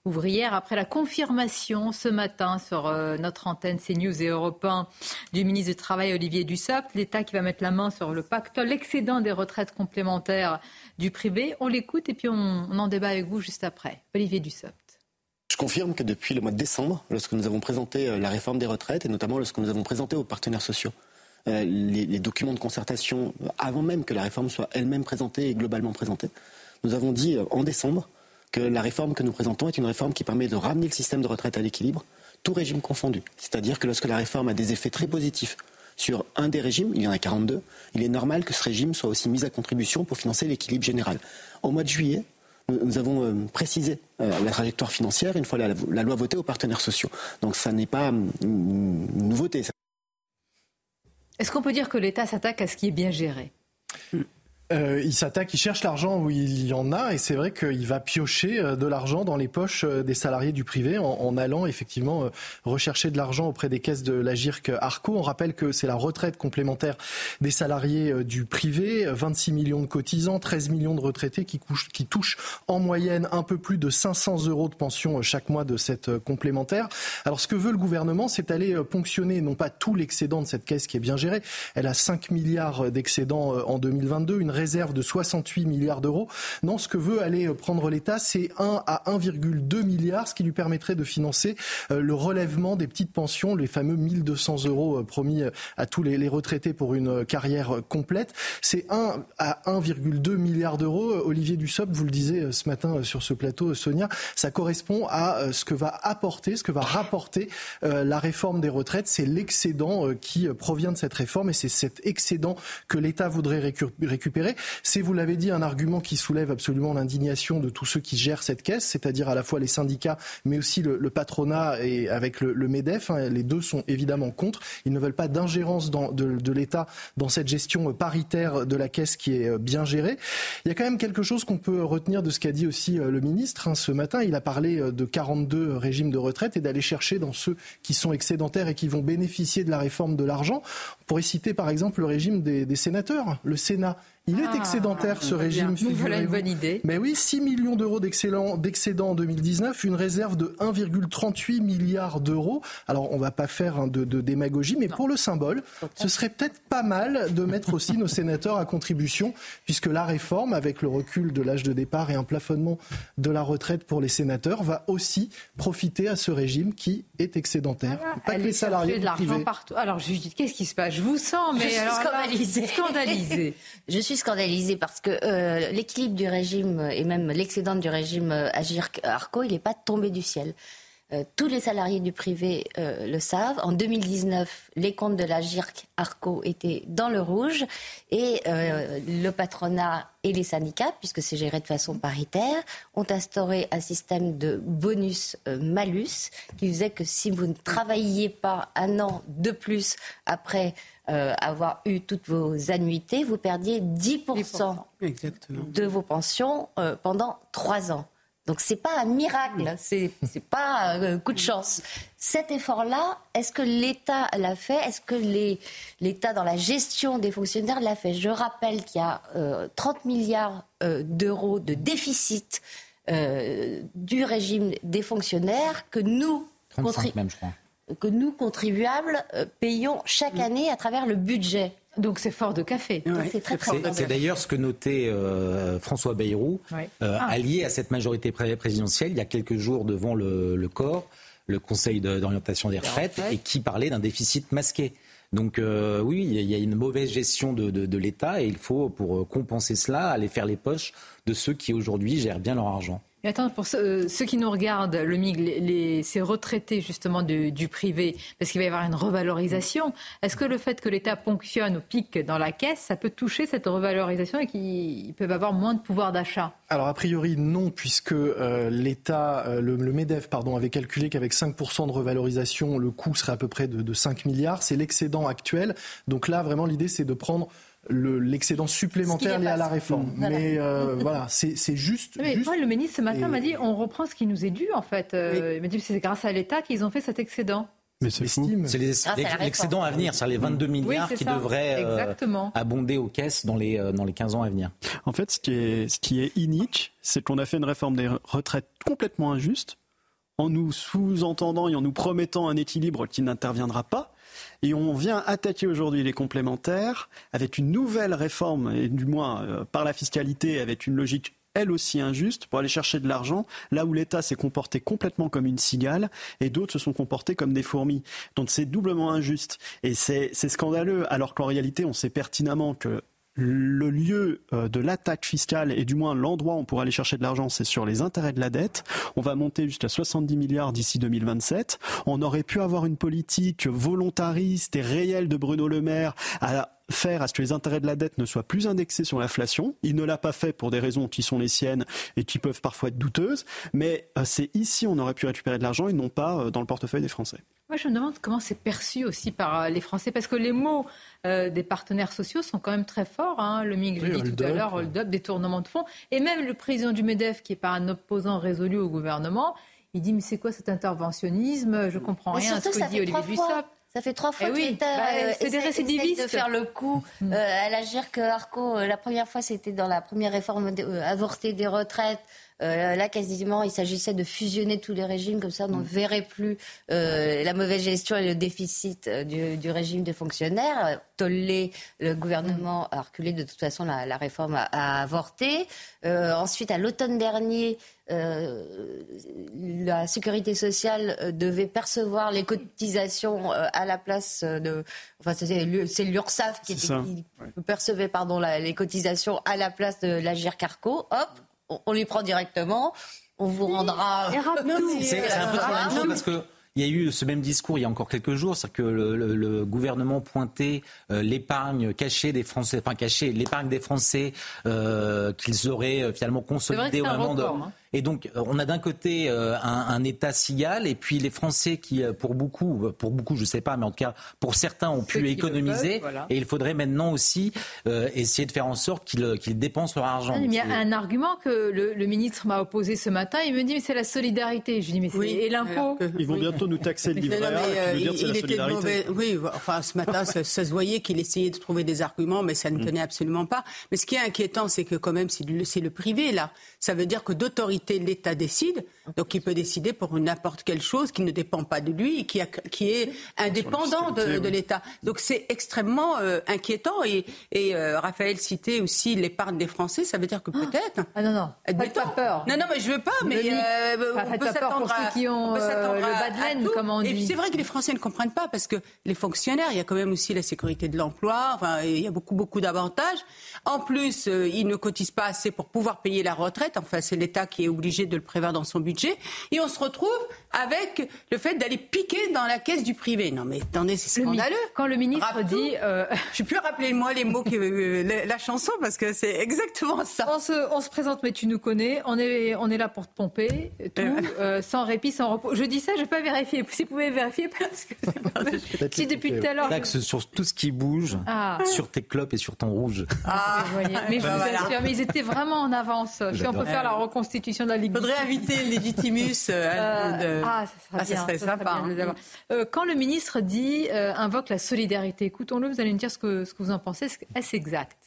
ouvrière après la confirmation ce matin sur euh, notre antenne CNews et Europe 1 du ministre du Travail Olivier Dussopt, l'État qui va mettre la main sur le pacte, l'excédent des retraites complémentaires du privé. On l'écoute et puis on, on en débat avec vous juste après. Olivier Dussopt. Je confirme que depuis le mois de décembre, lorsque nous avons présenté euh, la réforme des retraites, et notamment lorsque nous avons présenté aux partenaires sociaux euh, les, documents de concertation, euh, avant même que la réforme soit elle-même présentée et globalement présentée, nous avons dit en décembre que la réforme que nous présentons est une réforme qui permet de ramener le système de retraite à l'équilibre, tout régime confondu. C'est-à-dire que lorsque la réforme a des effets très positifs sur un des régimes, il y en a 42, il est normal que ce régime soit aussi mis à contribution pour financer l'équilibre général. Au mois de juillet, nous avons euh, précisé euh, la trajectoire financière une fois la, loi votée aux partenaires sociaux. Donc ça n'est pas hum, une nouveauté. Est-ce qu'on peut dire que l'État s'attaque à ce qui est bien géré? Euh, il s'attaque, il cherche l'argent où il y en a, et c'est vrai qu'il va piocher euh, de l'argent dans les poches euh, des salariés du privé en, allant effectivement rechercher de l'argent auprès des caisses de la GIRC Arco. On rappelle que c'est la retraite complémentaire des salariés du privé, 26 millions de cotisants, 13 millions de retraités qui, qui touchent en moyenne un peu plus de 500 euros de pension chaque mois de cette complémentaire. Alors ce que veut le gouvernement, c'est aller ponctionner non pas tout l'excédent de cette caisse qui est bien gérée, elle a 5 milliards d'excédents en 2022, une réserve de 68 milliards d'euros. Non, ce que veut aller prendre l'État, c'est 1 à 1,2 milliard, ce qui lui permettrait de financer euh, le relèvement des petites pensions, les fameux 1200 euros euh, promis euh, à tous les retraités pour une carrière complète. C'est 1 à 1,2 milliard d'euros. Olivier Dussopt, vous le disiez ce matin sur ce plateau, Sonia, ça correspond à ce que va apporter, ce que va rapporter la réforme des retraites. C'est l'excédent qui provient de cette réforme et c'est cet excédent que l'État voudrait récupérer C'est, vous l'avez dit, un argument qui soulève absolument l'indignation de tous ceux qui gèrent cette caisse, c'est-à-dire à la fois les syndicats, mais aussi le, patronat et avec le, MEDEF. Hein. les deux sont évidemment contre. Ils ne veulent pas d'ingérence de, l'État dans cette gestion paritaire de la caisse qui est bien gérée. Il y a quand même quelque chose qu'on peut retenir de ce qu'a dit aussi le ministre hein, ce matin. Il a parlé de 42 régimes de retraite et d'aller chercher dans ceux qui sont excédentaires et qui vont bénéficier de la réforme de l'argent. On pourrait citer par exemple le régime des sénateurs. Le Sénat il est ah, excédentaire ce régime. Voilà une bonne idée. Mais oui, 6 millions d'euros d'excédent en 2019, une réserve de 1,38 milliard d'euros. Alors on va pas faire hein, de, démagogie, mais pour le symbole, ce serait peut-être pas mal de mettre aussi nos sénateurs à contribution, puisque la réforme, avec le recul de l'âge de départ et un plafonnement de la retraite pour les sénateurs, va aussi profiter à ce régime qui est excédentaire. pas que les salariés de l'argent partout. Alors Judith, qu'est-ce qui se passe? Je vous sens, mais alors scandalisée. Je suis scandalisée parce que euh, l'équilibre du régime et même l'excédent du régime euh, Agir-Arco, il n'est pas tombé du ciel. Euh, tous les salariés du privé le savent. En 2019, les comptes de la GIRC-ARCO étaient dans le rouge et le patronat et les syndicats, puisque c'est géré de façon paritaire, ont instauré un système de bonus-malus qui faisait que si vous ne travailliez pas un an de plus après euh, avoir eu toutes vos annuités, vous perdiez 10%, de vos pensions euh, pendant trois ans. Donc c'est pas un miracle, c'est c'est pas un coup de chance. Cet effort-là, est-ce que l'État l'a fait? Est-ce que l'État dans la gestion des fonctionnaires l'a fait? Je rappelle qu'il y a 30 euh, milliards d'euros de déficit du régime des fonctionnaires que nous 35 même, je crois que nous, contribuables, euh, payons chaque année à travers le budget. Donc c'est fort de café. C'est d'ailleurs ce que notait euh, François Bayrou, euh, ah. allié à cette majorité présidentielle, il y a quelques jours devant le, corps, le Conseil d'orientation des retraites, et qui parlait d'un déficit masqué. Donc oui, il y a une mauvaise gestion de, de l'État et il faut, pour compenser cela, aller faire les poches de ceux qui aujourd'hui gèrent bien leur argent. Mais attends, pour ceux, qui nous regardent, le MIG, les, ces retraités justement du, privé, parce qu'il va y avoir une revalorisation, est-ce que le fait que l'État ponctionne ou pique dans la caisse, ça peut toucher cette revalorisation et qu'ils peuvent avoir moins de pouvoir d'achat? Alors a priori non, puisque euh, l'État, euh, le, MEDEF pardon, avait calculé qu'avec 5% de revalorisation, le coût serait à peu près de, de 5 milliards. C'est l'excédent actuel. Donc là, vraiment, l'idée, c'est de prendre l'excédent supplémentaire lié à la réforme. Mais euh, voilà, c'est juste. Mais juste... le ministre ce matin m'a dit on reprend ce qui nous est dû en fait. Euh, il m'a dit c'est grâce à l'État qu'ils ont fait cet excédent. Mais c'est C'est l'excédent à venir, c'est les 22 milliards qui devraient euh, abonder aux caisses dans les, dans les 15 ans à venir. En fait, ce qui est, ce qui est inique, c'est qu'on a fait une réforme des retraites complètement injuste, en nous sous-entendant et en nous promettant un équilibre qui n'interviendra pas. Et on vient attaquer aujourd'hui les complémentaires avec une nouvelle réforme, et du moins euh, par la fiscalité, avec une logique elle aussi injuste pour aller chercher de l'argent, là où l'État s'est comporté complètement comme une cigale et d'autres se sont comportés comme des fourmis. Donc c'est doublement injuste et c'est scandaleux alors qu'en réalité on sait pertinemment que le lieu euh, de l'attaque fiscale et du moins l'endroit où on pourra aller chercher de l'argent, c'est sur les intérêts de la dette. On va monter jusqu'à 70 milliards d'ici 2027. On aurait pu avoir une politique volontariste et réelle de Bruno Le Maire à faire à ce que les intérêts de la dette ne soient plus indexés sur l'inflation. Il ne l'a pas fait pour des raisons qui sont les siennes et qui peuvent parfois être douteuses. Mais euh, c'est ici on aurait pu récupérer de l'argent et non pas euh, dans le portefeuille des Français. Moi, je me demande comment c'est perçu aussi par les Français, parce que les mots euh, des partenaires sociaux sont quand même très forts. Hein. Le MIG, je l'ai dit tout à l'heure, hold-up, détournement de fonds. Et même le président du MEDEF, qui n'est pas un opposant résolu au gouvernement, il dit Mais c'est quoi cet interventionnisme? Je comprends rien à ce que dit Olivier Dussopt. Ça fait trois fois eh que l'État bah, euh, de faire le coup mm. euh, à l'agir que Arco. la première fois, c'était dans la première réforme avortée des retraites. Euh, là, quasiment, il s'agissait de fusionner tous les régimes, comme ça on ne mm. verrait plus euh, la mauvaise gestion et le déficit euh, du, régime des fonctionnaires. Tollé, le gouvernement a reculé, de toute façon, la, réforme a, avorté. ensuite, à l'automne dernier, la sécurité sociale devait percevoir les cotisations à la place de. Enfin, c'est l'URSSAF qui, percevait pardon, les cotisations à la place de l'Agir Carco. Hop, on, les prend directement, on vous rendra. C'est un peu trop la même chose parce que il y a eu ce même discours il y a encore quelques jours, c'est que le, gouvernement pointait euh, l'épargne cachée des Français, enfin cachée, l'épargne des Français euh, qu'ils auraient euh, finalement consolidée au moment de. Hein. Et donc, euh, on a d'un côté euh, un, État cigale, et puis les Français qui, euh, pour beaucoup, pour beaucoup, je ne sais pas, mais en tout cas, pour certains, ont pu économiser. Et il faudrait maintenant aussi essayer de faire en sorte qu'ils dépensent leur argent. il y a un argument que le, ministre m'a opposé ce matin. Il me dit, mais c'est la solidarité. Je dis, mais c'est et l'impôt Ils vont bientôt nous taxer le livret A. il, il était mauvais. Oui, enfin, ce matin, ça, se voyait qu'il essayait de trouver des arguments, mais ça ne mm. tenait absolument pas. Mais ce qui est inquiétant, c'est que quand même, c'est le privé, là. Ça veut dire que d'autorité l'État décide. Donc il peut décider pour n'importe quelle chose qui ne dépend pas de lui et qui, qui est indépendant de, l'État. Donc c'est extrêmement euh, inquiétant. Et, et euh, Raphaël citait aussi l'épargne des Français. Ça veut dire que ah. peut-être. Ah non, non. Faites pas peur. Non, non, mais je veux pas. Mais euh, on peut s'attendre à. Ceux qui ont le bas de laine, comme on dit. c'est vrai que les Français ne comprennent pas parce que les fonctionnaires, il y a quand même aussi la sécurité de l'emploi. Enfin, il y a beaucoup, beaucoup d'avantages. En plus, ils ne cotisent pas assez pour pouvoir payer la retraite. Enfin, c'est l'État qui est obligé de le prévoir dans son budget. Et on se retrouve avec le fait d'aller piquer dans la caisse du privé. Non mais attendez, c'est scandaleux. Quand le ministre dit... Euh... Je plus rappeler moi les mots, que, euh, la, chanson, parce que c'est exactement ça. On se, on se, présente, mais tu nous connais. On est, on est là pour te pomper, tout, euh, sans répit, sans repos. Je dis ça, je vais pas vérifier. Si vous pouvez vérifier, parce que si depuis tout à l'heure... sur tout ce qui bouge, ah. sur tes clopes et sur ton rouge. Ah. Mais je vous assure, mais ils étaient vraiment en avance. Si on peut faire la reconstitution de la Ligue. Faudrait inviter Légitimus. Euh, euh, ah, ça serait, sympa. Euh, quand le ministre dit invoque la solidarité, écoutons-le, vous allez me dire ce que, ce que vous en pensez. Est-ce exact?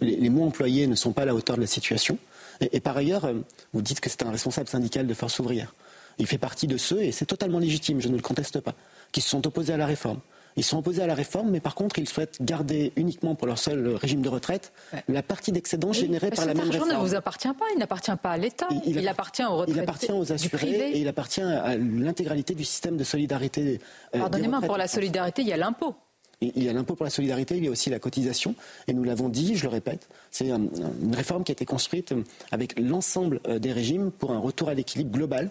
Les, mots employés ne sont pas à la hauteur de la situation. Et, par ailleurs, vous dites que c'est un responsable syndical de force ouvrière. Il fait partie de ceux, et c'est totalement légitime, je ne le conteste pas, qui se sont opposés à la réforme. Ils sont opposés à la réforme, mais par contre, ils souhaitent garder uniquement pour leur seul régime de retraite la partie d'excédent générée par la même réforme. Cet ne vous appartient pas, il n'appartient pas à l'État, il, appartient aux retraités. Il appartient aux assurés et il appartient à l'intégralité du système de solidarité. Euh, Pardonnez-moi, pour la solidarité, il y a l'impôt. Il y a l'impôt pour la solidarité, il y a aussi la cotisation. Et nous l'avons dit, je le répète, c'est une réforme qui a été construite avec l'ensemble euh, des régimes pour un retour à l'équilibre global.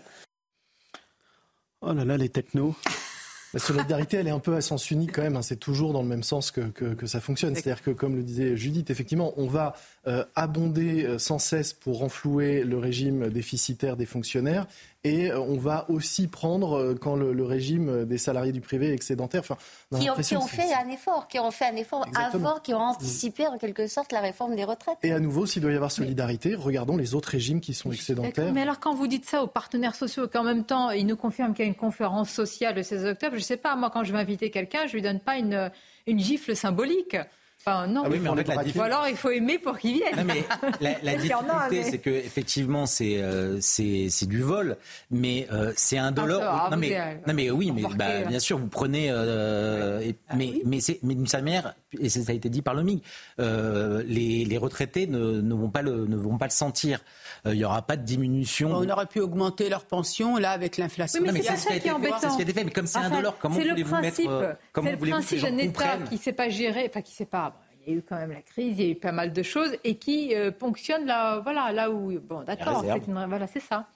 Oh là là, les technos. La solidarité, elle est un peu à sens unique quand même. Hein. C'est toujours dans le même sens que, que, ça fonctionne. C'est-à-dire que, comme le disait Judith, effectivement, on va euh, abonder euh, sans cesse pour renflouer le régime déficitaire des fonctionnaires et euh, on va aussi prendre quand le, régime des salariés du privé est excédentaire. Enfin, qui, ont, qui ont fait un effort, qui ont fait un effort avant, qui ont anticipé en quelque sorte la réforme des retraites. Et à nouveau, s'il doit y avoir solidarité, regardons les autres régimes qui sont excédentaires. Mais alors quand vous dites ça aux partenaires sociaux, qu'en même temps ils nous confirment qu'il y a une conférence sociale le 16 octobre, je ne sais pas, moi quand je vais inviter quelqu'un, je lui donne pas une, une gifle symbolique. Enfin, non. Ah oui, mais en fait, la Ou alors, il faut aimer pour qu'il vienne. Non, mais la, la difficulté, c'est que effectivement, c'est euh, c'est du vol, mais euh, c'est un dollar. non, mais, non, mais oui, mais bah, bien sûr, vous prenez. Euh, et, ah mais oui. mais c'est mais d'une certaine manière, et ça a été dit par le MIG, euh, les, les retraités ne, ne vont pas le ne vont pas le sentir. Il n'y aura pas de diminution. On aurait pu augmenter leur pension là avec l'inflation. Oui, mais, c'est ça qui est embêtant. C'est ce qui a été fait. Mais comme c'est un dollar, comment voulez-vous mettre Comment voulez-vous que les gens État qui ne sait pas gérer, enfin qui ne sait pas il y a eu quand même la crise, il y a eu pas mal de choses et qui euh, ponctionnent là, voilà, là où. Bon, d'accord, voilà, c'est ça.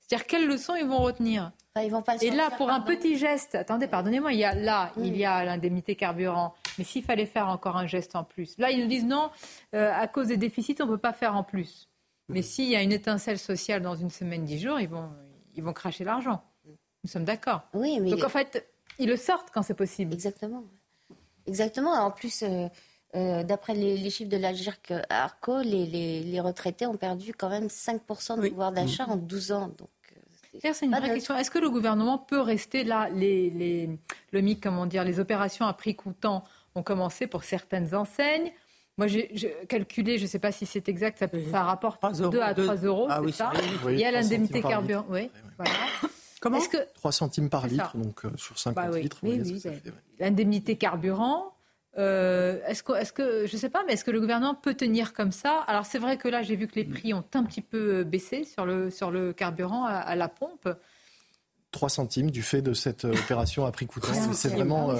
C'est-à-dire quelles leçons ils vont retenir? Ils vont pas Et là, pour un petit geste, attendez, pardonnez-moi, il y a là, il y a l'indemnité carburant, mais s'il fallait faire encore un geste en plus, là ils nous disent non, euh, à cause des déficits, on ne peut pas faire en plus. Mais s'il y a une étincelle sociale dans une semaine, dix jours, ils vont, ils vont cracher l'argent. Nous sommes d'accord. Oui, mais donc en fait, ils le sortent quand c'est possible. Exactement. Exactement. En plus. Euh, euh, d'après les, chiffres de l'Agirc Arco, les, retraités ont perdu quand même 5% de pouvoir d'achat en 12 ans. Donc, euh, c'est une vraie question. Est-ce que le gouvernement peut rester là? Les, Le MIC, comment dire, les opérations à prix coûtant ont commencé pour certaines enseignes. Moi, j'ai calculé, je ne sais pas si c'est exact, ça, rapporte 2 à 3 euros, ah, ça. Il y a l'indemnité carburant. Oui, voilà. Comment que... 3 centimes par litre, donc euh, sur 50 bah litres. Oui, oui, L'indemnité carburant, euh, est-ce que, est que, je ne sais pas, mais est-ce que le gouvernement peut tenir comme ça? Alors c'est vrai que là, j'ai vu que les prix ont un petit peu baissé sur le, sur le carburant à, la pompe. 3 centimes du fait de cette euh, opération à prix coûtant. c'est vraiment,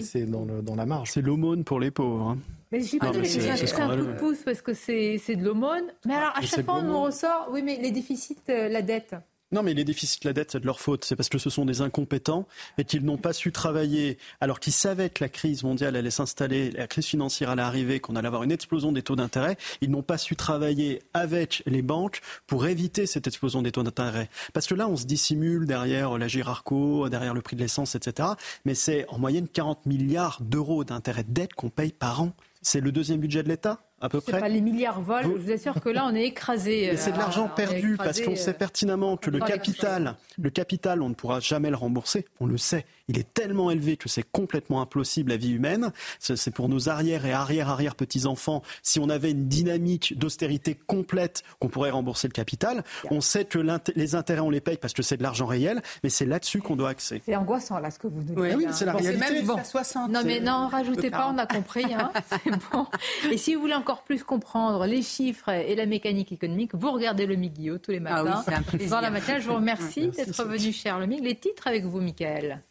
c'est dans, dans, la marge. C'est l'aumône pour les pauvres. Hein. Mais je pas c'est un coup de pouce parce que c'est de l'aumône. Mais alors à chaque fois on nous ressort, oui mais les déficits, la dette. Non, mais les déficits de la dette, c'est de leur faute. C'est parce que ce sont des incompétents et qu'ils n'ont pas su travailler alors qu'ils savaient que la crise mondiale allait s'installer, la crise financière allait arriver, qu'on allait avoir une explosion des taux d'intérêt. Ils n'ont pas su travailler avec les banques pour éviter cette explosion des taux d'intérêt. Parce que là, on se dissimule derrière la Girarco, derrière le prix de l'essence, etc. Mais c'est en moyenne 40 milliards d'euros d'intérêt de dette qu'on paye par an. C'est le deuxième budget de l'État à peu près. Pas les milliards volent, je vous assure que là on est écrasé. c'est de l'argent euh, perdu parce qu'on sait euh, pertinemment que le capital, le capital, on ne pourra jamais le rembourser. On le sait. Il est tellement élevé que c'est complètement impossible la vie humaine. C'est pour nos arrière et arrière arrière petits enfants. Si on avait une dynamique d'austérité complète, qu'on pourrait rembourser le capital. On sait que les intérêts on les paye parce que c'est de l'argent réel, mais c'est là-dessus qu'on doit axer. C'est angoissant là ce que vous nous dites. Oui, oui c'est la réalité. Même bon. 60, non mais non, rajoutez pas, on a compris. Hein. bon. Et si vous voulez encore plus comprendre les chiffres et la mécanique économique, vous regardez le Miguel tous les ah matins. dans la matinale, je vous remercie d'être venu, cher le Les titres avec vous, Michael.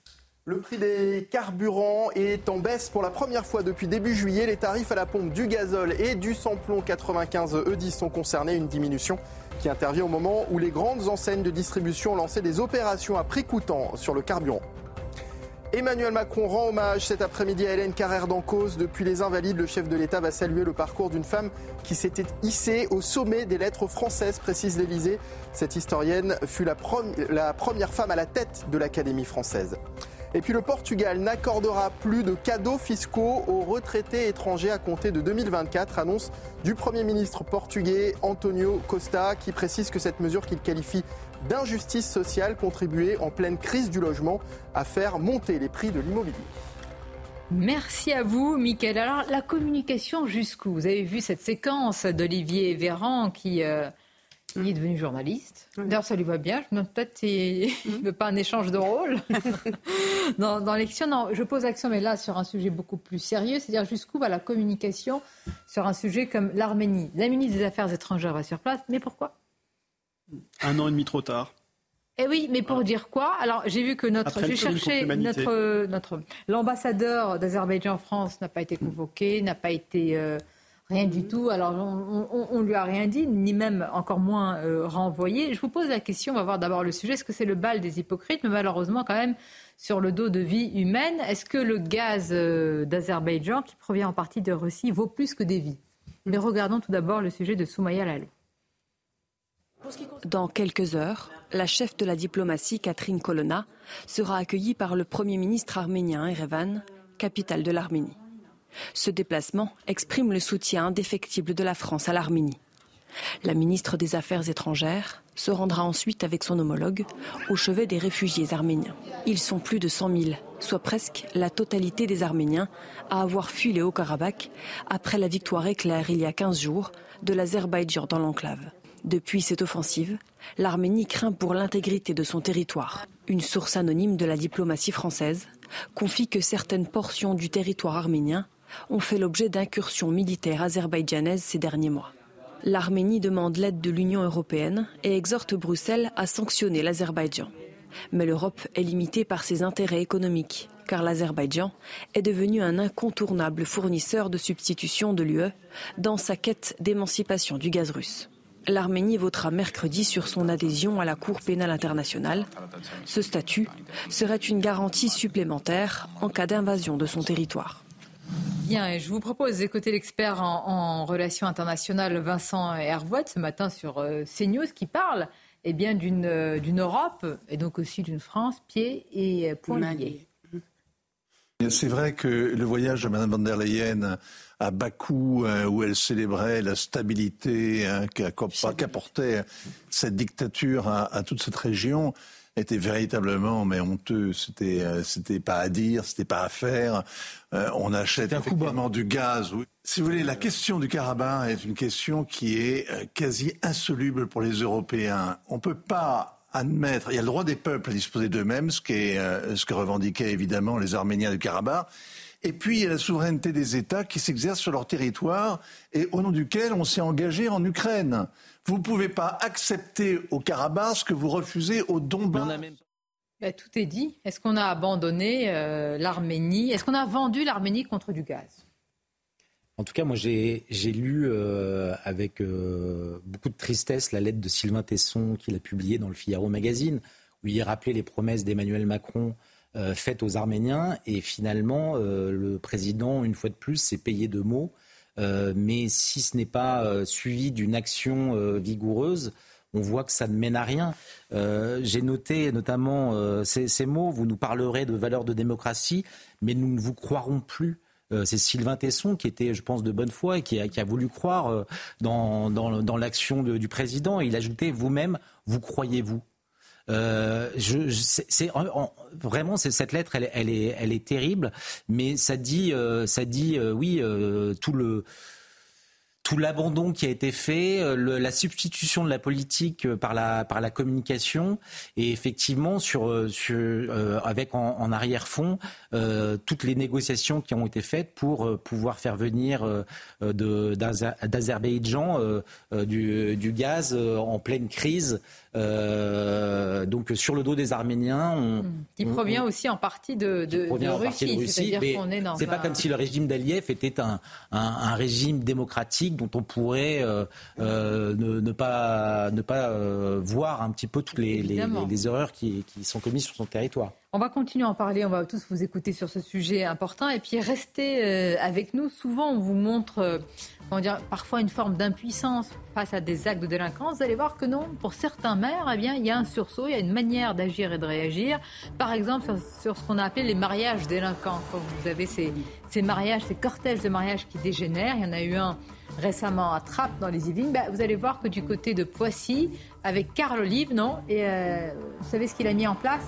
Le prix des carburants est en baisse pour la première fois depuis début juillet. Les tarifs à la pompe du gazole et du samplon 95 E10 sont concernés. Une diminution qui intervient au moment où les grandes enseignes de distribution ont lancé des opérations à prix coûtant sur le carburant. Emmanuel Macron rend hommage cet après-midi à Hélène Carrère d'Encausse. Depuis les Invalides, le chef de l'État va saluer le parcours d'une femme qui s'était hissée au sommet des lettres françaises, précise l'Élysée. Cette historienne fut la, première femme à la tête de l'Académie française. Et puis le Portugal n'accordera plus de cadeaux fiscaux aux retraités étrangers à compter de 2024, annonce du Premier ministre portugais Antonio Costa, qui précise que cette mesure qu'il qualifie d'injustice sociale contribuait en pleine crise du logement à faire monter les prix de l'immobilier. Merci à vous, Mickaël. Alors, la communication jusqu'où? Vous avez vu cette séquence d'Olivier Véran qui, euh, est devenu journaliste. D'ailleurs, ça lui va bien. Je me peut-être qu'il ne veut pas un échange de rôle dans, dans l'élection. Non, je pose l'action, mais là, sur un sujet beaucoup plus sérieux, c'est-à-dire jusqu'où va la communication sur un sujet comme l'Arménie? La ministre des Affaires étrangères va sur place, mais pourquoi? Un an et demi trop tard. Eh oui, mais pour dire quoi? Alors, j'ai vu que notre, j'ai cherché notre, notre, l'ambassadeur d'Azerbaïdjan en France n'a pas été convoqué, n'a pas été euh, rien du tout. Alors, on, ne lui a rien dit, ni même encore moins euh, renvoyé. Je vous pose la question. On va voir d'abord le sujet. Est-ce que c'est le bal des hypocrites? Mais malheureusement, quand même, sur le dos de vie humaine. Est-ce que le gaz euh, d'Azerbaïdjan, qui provient en partie de Russie, vaut plus que des vies? Mais regardons tout d'abord le sujet de Soumaya Lalou. Dans quelques heures, la chef de la diplomatie, Catherine Colonna, sera accueillie par le Premier ministre arménien Erevan, capitale de l'Arménie. Ce déplacement exprime le soutien indéfectible de la France à l'Arménie. La ministre des Affaires étrangères se rendra ensuite avec son homologue au chevet des réfugiés arméniens. Ils sont plus de 100 000, soit presque la totalité des Arméniens à avoir fui les Hauts-Karabakh après la victoire éclair il y a 15 jours de l'Azerbaïdjan dans l'enclave. Depuis cette offensive, l'Arménie craint pour l'intégrité de son territoire. Une source anonyme de la diplomatie française confie que certaines portions du territoire arménien ont fait l'objet d'incursions militaires azerbaïdjanaises ces derniers mois. L'Arménie demande l'aide de l'Union européenne et exhorte Bruxelles à sanctionner l'Azerbaïdjan. Mais l'Europe est limitée par ses intérêts économiques, car l'Azerbaïdjan est devenu un incontournable fournisseur de substitution de l'UE dans sa quête d'émancipation du gaz russe. L'Arménie votera mercredi sur son adhésion à la Cour pénale internationale. Ce statut serait une garantie supplémentaire en cas d'invasion de son territoire. Bien, je vous propose d'écouter l'expert en, relations internationales Vincent Hervouet ce matin sur euh, CNews qui parle eh euh, d'une Europe et donc aussi d'une France pied et poing liés. C'est vrai que le voyage de Mme van der Leyen à Bakou, euh, où elle célébrait la stabilité hein, qu'apportait cette dictature à, toute cette région, était véritablement mais honteux. C'était euh, c'était pas à dire, c'était pas à faire. Euh, on achète effectivement du gaz. Si vous voulez, la question du Karabakh est une question qui est quasi insoluble pour les Européens. On peut pas admettre. Il y a le droit des peuples à disposer d'eux-mêmes, ce, ce que revendiquaient évidemment les Arméniens du Karabakh. Et puis, il y a la souveraineté des États qui s'exercent sur leur territoire et au nom duquel on s'est engagé en Ukraine. Vous ne pouvez pas accepter au Karabakh ce que vous refusez au Donbass. Bah, tout est dit. Est-ce qu'on a abandonné euh, l'Arménie? Est-ce qu'on a vendu l'Arménie contre du gaz? En tout cas, moi, j'ai lu euh, avec euh, beaucoup de tristesse la lettre de Sylvain Tesson qu'il a publiée dans le Figaro Magazine, où il rappelait les promesses d'Emmanuel Macron euh, faites aux Arméniens. Et finalement, le président, une fois de plus, s'est payé de mots. mais si ce n'est pas suivi d'une action vigoureuse, on voit que ça ne mène à rien. J'ai noté notamment ces, ces, mots, vous nous parlerez de valeurs de démocratie, mais nous ne vous croirons plus. Euh, c'est Sylvain Tesson qui était, je pense, de bonne foi et qui a, voulu croire euh, dans, l'action du président. il ajoutait vous-même, vous croyez-vous euh, c'est vraiment cette lettre, elle, est, elle est terrible, mais ça dit, ça dit, oui, tout le tout l'abandon qui a été fait, euh, la substitution de la politique euh, par la, par la communication, et effectivement, sur, euh, sur, avec en, arrière-fond toutes les négociations qui ont été faites pour pouvoir faire venir d'Azerbaïdjan du, du, gaz en pleine crise. donc sur le dos des Arméniens. On, qui provient aussi en partie de, de, de Russie. C'est pas comme si le régime d'Aliyev était un, un, un, régime démocratique dont on pourrait euh, euh, ne, pas, ne pas euh, voir un petit peu toutes les, les, erreurs qui, qui, sont commises sur son territoire. On va continuer à en parler, on va tous vous écouter sur ce sujet important et puis restez avec nous. Souvent, on vous montre comment dire, parfois une forme d'impuissance face à des actes de délinquance. Vous allez voir que non, pour certains maires, eh bien, il y a un sursaut, il y a une manière d'agir et de réagir. Par exemple, sur, ce qu'on a appelé les mariages délinquants. Quand vous avez ces, ces mariages, ces cortèges de mariages qui dégénèrent, il y en a eu un récemment à Trappes dans les Yvelines, bah, vous allez voir que du côté de Poissy, avec Carl Olive, non Et euh, vous savez ce qu'il a mis en place?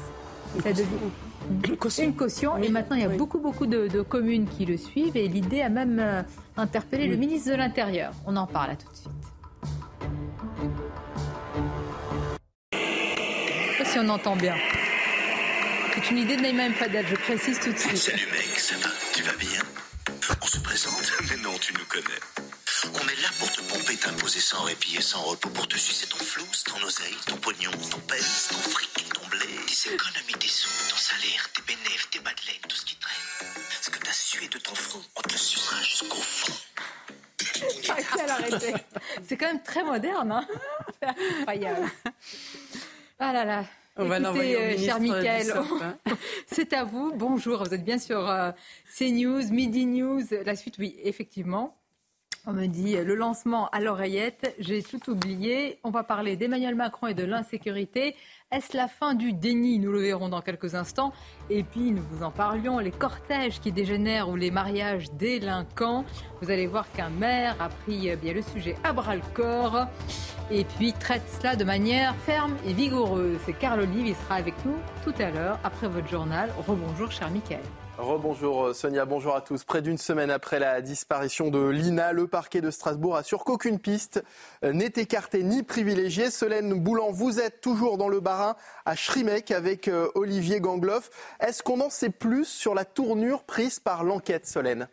Une caution. Une caution. Et maintenant, il y a beaucoup, beaucoup de, communes qui le suivent. Et l'idée a même euh, interpellé le ministre de l'Intérieur. On en parle à tout de suite. Je sais pas si on entend bien. C'est une idée de Naïma Fadel, je précise tout de suite. Salut mec, ça va? Tu vas bien? On se présente? Mais non, tu nous connais. On est là pour te pomper, t'imposer sans répit et sans repos, pour te sucer ton flou, ton oseille, ton pognon, ton pèse, ton fric, ton blé, tes économies, tes sous, ton salaire, tes bénéfices, tes madeleines, tout ce qui traîne. Ce que t'as sué de ton front, on te le sucera jusqu'au fond. C'est quand même très moderne, hein incroyable. Ah là là. On va l'envoyer euh, cher Michael. Hein. C'est à vous. Bonjour, vous êtes bien sur euh, CNews, Midi News. La suite, oui, effectivement. On me dit le lancement à l'oreillette, j'ai tout oublié. On va parler d'Emmanuel Macron et de l'insécurité. Est-ce la fin du déni? Nous le verrons dans quelques instants. Et puis, nous vous en parlions, les cortèges qui dégénèrent ou les mariages délinquants. Vous allez voir qu'un maire a pris eh bien le sujet à bras le corps et puis traite cela de manière ferme et vigoureuse. C'est Carl Olive, il sera avec nous tout à l'heure après votre journal. Rebonjour, cher Mickaël. Rebonjour euh, Sonia, bonjour à tous. Près d'une semaine après la disparition de Lina, le parquet de Strasbourg assure qu'aucune piste euh, n'est écartée ni privilégiée. Solène Boulan, vous êtes toujours dans le Barin à Schrimek avec euh, Olivier Gangloff. Est-ce qu'on en sait plus sur la tournure prise par l'enquête, Solène?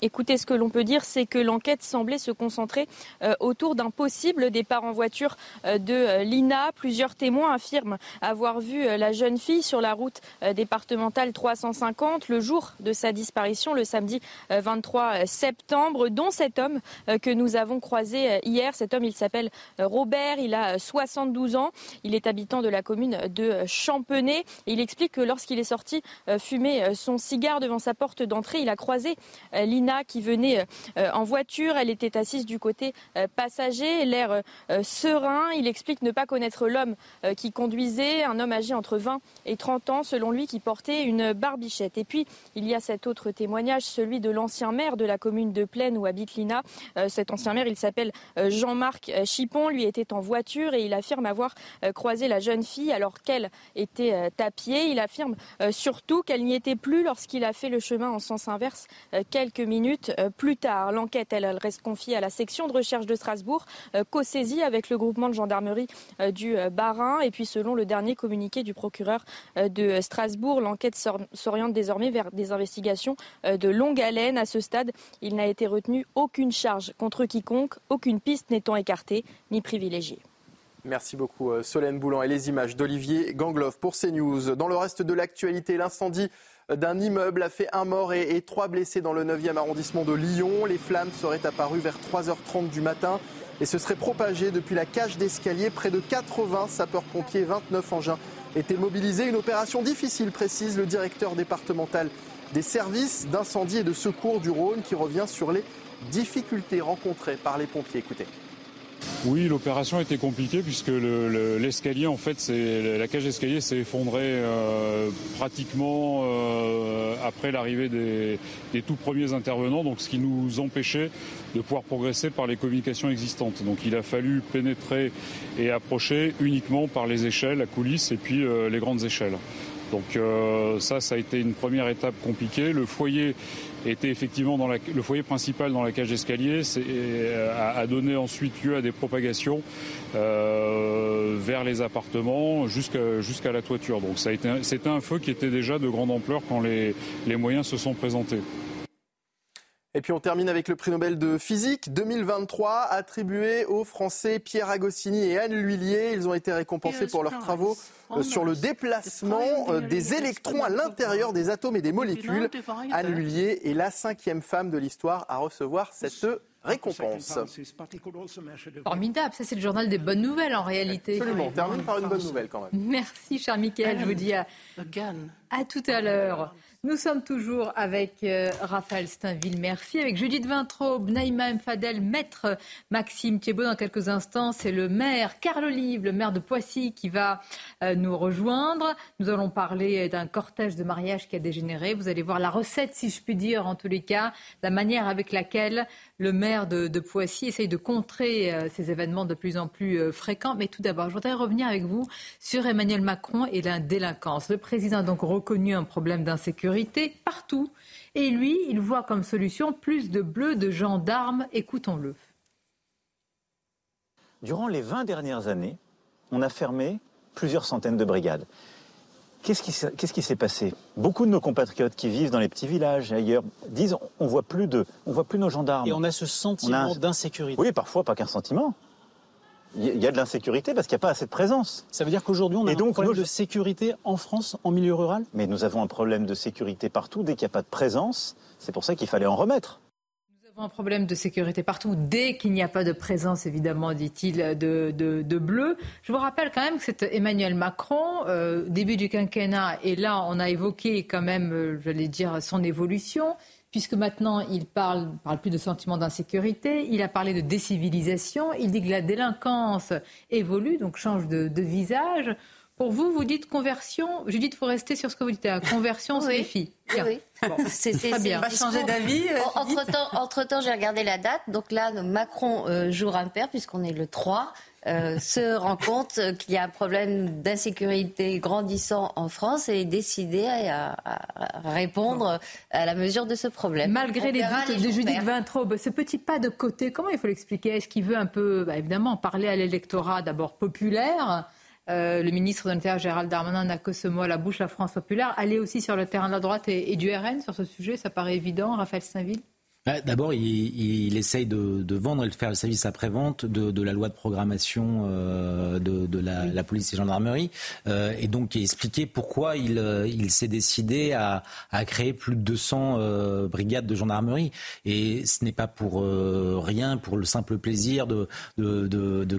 Écoutez, ce que l'on peut dire, c'est que l'enquête semblait se concentrer euh, autour d'un possible départ en voiture euh, de euh, Lina. Plusieurs témoins affirment avoir vu la jeune fille sur la route départementale 350 le jour de sa disparition, le samedi 23 septembre, dont cet homme que nous avons croisé hier. Cet homme, il s'appelle Robert, il a 72 ans, il est habitant de la commune de Champenay. il explique que lorsqu'il est sorti fumer son cigare devant sa porte d'entrée, il a croisé Lina qui venait euh, en voiture. Elle était assise du côté euh, passager, l'air euh, serein. Il explique ne pas connaître l'homme qui conduisait, un homme âgé entre 20 et 30 ans, selon lui, qui portait une barbichette. Et puis, il y a cet autre témoignage, celui de l'ancien maire de la commune de Plaine où habite Lina. Cet ancien maire, il s'appelle Jean-Marc Chipon, lui était en voiture et il affirme avoir croisé la jeune fille alors qu'elle était à pied. Il affirme surtout qu'elle n'y était plus lorsqu'il a fait le chemin en sens inverse quelques minutes euh, plus tard. L'enquête, elle, reste confiée à la section de recherche de Strasbourg, euh, co-saisie avec le groupement de gendarmerie euh, du Bas-Rhin. Et puis, selon le dernier communiqué du procureur de Strasbourg, l'enquête s'oriente désormais vers des investigations de longue haleine. À ce stade, il n'a été retenu aucune charge contre quiconque, aucune piste n'étant écartée ni privilégiée. Merci beaucoup Solène Boulan et les images d'Olivier Gangloff pour CNews. Dans le reste de l'actualité, l'incendie d'un immeuble a fait un mort et, trois blessés dans le 9e arrondissement de Lyon. Les flammes seraient apparues vers 3h30 du matin et se seraient propagées depuis la cage d'escalier. Près de 80 sapeurs-pompiers, 29 engins étaient mobilisés. Une opération difficile, précise le directeur départemental des services d'incendie et de secours du Rhône qui revient sur les difficultés rencontrées par les pompiers. Écoutez. Oui, l'opération était compliquée puisque l'escalier, en fait, la cage d'escalier s'est effondrée euh, pratiquement euh, après l'arrivée des, des, tout premiers intervenants, donc ce qui nous empêchait de pouvoir progresser par les communications existantes. Donc il a fallu pénétrer et approcher uniquement par les échelles, la coulisse et puis euh, les grandes échelles. Donc ça, ça a été une première étape compliquée. Le foyer était effectivement dans le foyer principal dans la cage d'escalier, euh, a, donné ensuite lieu à des propagations euh, vers les appartements jusqu'à la toiture. Donc c'était un feu qui était déjà de grande ampleur quand les moyens se sont présentés. Et puis on termine avec le prix Nobel de physique 2023 attribué aux Français Pierre Agostini et Anne Lhuillier. Ils ont été récompensés pour leurs travaux euh, sur le déplacement euh, des électrons à l'intérieur des atomes et des molécules. Anne Lhuillier est la cinquième femme de l'histoire à recevoir cette récompense. Formidable, ça c'est le journal des bonnes nouvelles en réalité. Absolument, on termine par une bonne nouvelle quand même. Merci cher Michael, je vous dis à, à tout à l'heure. Nous sommes toujours avec euh, Raphaël Steinville-Murphy, avec Judith Vintraube, Naïma Mfadel, maître Maxime Thiebaud dans quelques instants. C'est le maire Carl Olive, le maire de Poissy, qui va euh, nous rejoindre. Nous allons parler d'un cortège de mariage qui a dégénéré. Vous allez voir la recette, si je puis dire, en tous les cas, la manière avec laquelle le maire de, Poissy essaye de contrer euh, ces événements de plus en plus euh, fréquents. Mais tout d'abord, je voudrais revenir avec vous sur Emmanuel Macron et la délinquance. Le président a donc reconnu un problème d'insécurité partout. Et lui, il voit comme solution plus de bleus, de gendarmes. Écoutons-le. Durant les 20 dernières années, on a fermé plusieurs centaines de brigades. Qu'est-ce qui, s'est passé? Beaucoup de nos compatriotes qui vivent dans les petits villages et ailleurs disent on voit plus de, on voit plus nos gendarmes. Et on a ce sentiment d'insécurité. Oui, parfois pas qu'un sentiment. Il y a de l'insécurité parce qu'il n'y a pas assez de présence. Ça veut dire qu'aujourd'hui, on a un problème de sécurité en France, en milieu rural? Mais nous avons un problème de sécurité partout. Dès qu'il n'y a pas de présence, c'est pour ça qu'il fallait en remettre un problème de sécurité partout dès qu'il n'y a pas de présence, évidemment, dit-il, de, bleu. Je vous rappelle quand même que c'est Emmanuel Macron, euh, début du quinquennat, et là, on a évoqué quand même, euh, j'allais dire, son évolution, puisque maintenant, il parle, parle plus de sentiment d'insécurité, il a parlé de décivilisation, il dit que la délinquance évolue, donc change de visage. Pour vous, vous dites conversion. Judith, il faut rester sur ce que vous dites. conversion, c'est oui. Oui. c'est très bien. Pas changer d'avis. Euh, entre temps, entre temps, j'ai regardé la date. Donc là, Macron euh, jour impair puisqu'on est le 3. Euh, se rend compte qu'il y a un problème d'insécurité grandissant en France et est décidé à, répondre à la mesure de ce problème. Malgré les doutes de Judith Vintraube, ce petit pas de côté, comment il faut l'expliquer? Est-ce qu'il veut un peu, bah, évidemment, parler à l'électorat d'abord populaire euh, le ministre de l'Intérieur, Gérald Darmanin, n'a que ce mot à la bouche, la France populaire. Aller aussi sur le terrain de la droite et, et du RN sur ce sujet, ça paraît évident, Raphaël Saint-Ville bah, d'abord, il, essaye de, vendre et de faire le service après-vente de, la loi de programmation euh, de, la, police et gendarmerie, euh, et donc expliquer pourquoi il, euh, s'est décidé à, créer plus de 200 brigades de gendarmerie. Et ce n'est pas pour rien, pour le simple plaisir de,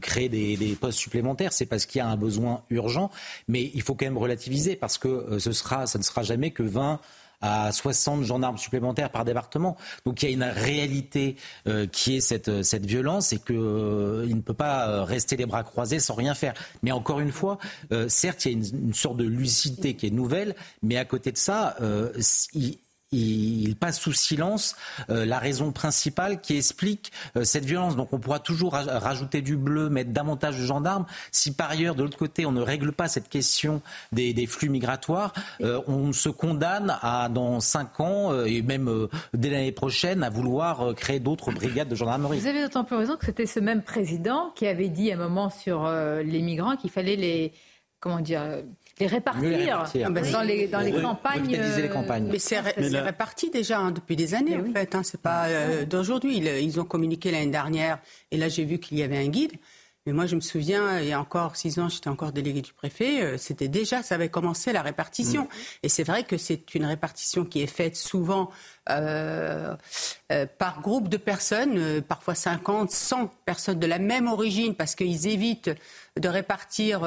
créer des, des, postes supplémentaires. C'est parce qu'il y a un besoin urgent, mais il faut quand même relativiser parce que ce sera, ça ne sera jamais que 20 à 60 gendarmes supplémentaires par département. Donc il y a une réalité euh, qui est cette, euh, cette violence et qu'il euh, ne peut pas rester les bras croisés sans rien faire. Mais encore une fois, certes, il y a une, une, sorte de lucidité qui est nouvelle, mais à côté de ça, il, il passe sous silence euh, la raison principale qui explique euh, cette violence. Donc on pourra toujours rajouter du bleu, mettre davantage de gendarmes. Si par ailleurs, de l'autre côté, on ne règle pas cette question des, flux migratoires, euh, on se condamne à, dans cinq ans, et même dès l'année prochaine, à vouloir créer d'autres brigades de gendarmerie. Vous avez d'autant plus raison que c'était ce même président qui avait dit à un moment sur les migrants qu'il fallait les comment dire les répartir, ah ben, dans, les, dans les, campagnes. les euh, campagnes. Mais c'est réparti déjà hein, depuis des années, en fait. Hein, c'est pas euh, d'aujourd'hui. Ils, ont communiqué l'année dernière, et là j'ai vu qu'il y avait un guide. Mais moi, je me souviens, il y a encore six ans, j'étais encore délégué du préfet, euh, c'était déjà, ça avait commencé la répartition. Mm. Et c'est vrai que c'est une répartition qui est faite souvent euh, euh, par groupe de personnes, euh, parfois 50, 100 personnes de la même origine, parce qu'ils évitent de répartir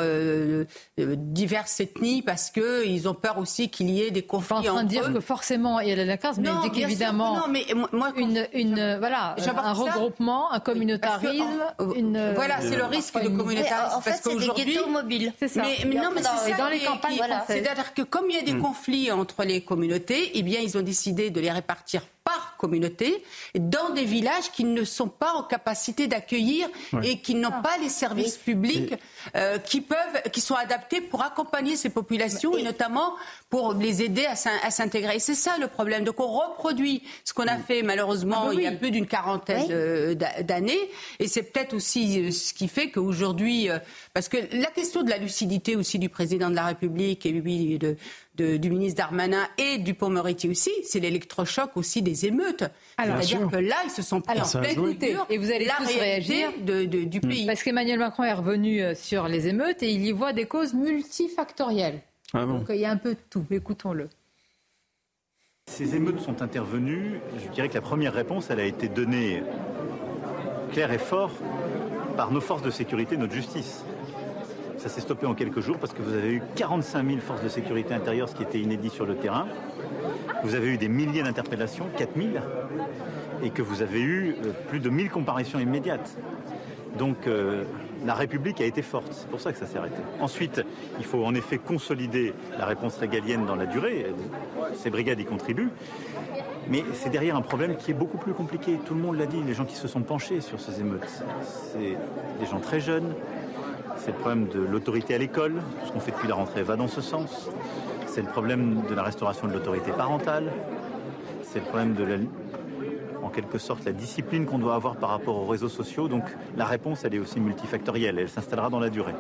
diverses ethnies, parce qu'ils ont peur aussi qu'il y ait des conflits en train entre de dire eux. que forcément il y a la case, mais dès qu'évidemment non, mais moi- une, une voilà un ça. regroupement, un communautarisme, une Voilà, c'est le risque de une- communautarisme. en fait, c'est des ghettos mobiles. C'est ça. Mais, mais non, mais Dans- c'est dans les campagnes françaises. C'est-à-dire que comme il y a des Mm. conflits entre les communautés, eh bien, ils ont décidé de les répartir par communauté dans des villages qui ne sont pas en capacité d'accueillir Ouais. et qui n'ont pas les services publics euh, qui peuvent, qui sont adaptés pour accompagner ces populations et, notamment pour les aider à s'in- à s'intégrer. Et c'est ça le problème. Donc on reproduit ce qu'on a fait malheureusement Ah bah il y a plus d'une quarantaine d'années. Et c'est peut-être aussi euh, ce qui fait qu'aujourd'hui, euh, parce que la question de la lucidité aussi du président de la République et puis de, de- du ministre Darmanin et du Pont-Moretti aussi, c'est l'électrochoc aussi des émeutes. C'est-à-dire que là, ils se sont pris en pleine écoutez, figure et vous allez la tous réagir de- de- du pays. Parce qu'Emmanuel Macron est revenu euh, sur les émeutes et il y voit des causes multifactorielles. Ah bon Donc il y a un peu de tout. Écoutons-le. Ces émeutes sont intervenues. Je dirais que la première réponse, elle a été donnée claire et fort par nos forces de sécurité, notre justice. Ça s'est stoppé en quelques jours parce que vous avez eu 45 000 forces de sécurité intérieure, ce qui était inédit sur le terrain. Vous avez eu des milliers d'interpellations, 4 000, et que vous avez eu euh, plus de 1000 comparaisons immédiates. Donc euh, la République a été forte, c'est pour ça que ça s'est arrêté. Ensuite, il faut en effet consolider la réponse régalienne dans la durée. Ces brigades y contribuent. Mais c'est derrière un problème qui est beaucoup plus compliqué. Tout le monde l'a dit, les gens qui se sont penchés sur ces émeutes. C'est des gens très jeunes. C'est le problème de l'autorité à l'école. Tout ce qu'on fait depuis la rentrée va dans ce sens. C'est le problème de la restauration de l'autorité parentale. C'est le problème de la, la discipline qu'on doit avoir par rapport aux réseaux sociaux. Donc la réponse, elle est aussi multifactorielle. Elle s'installera dans la durée.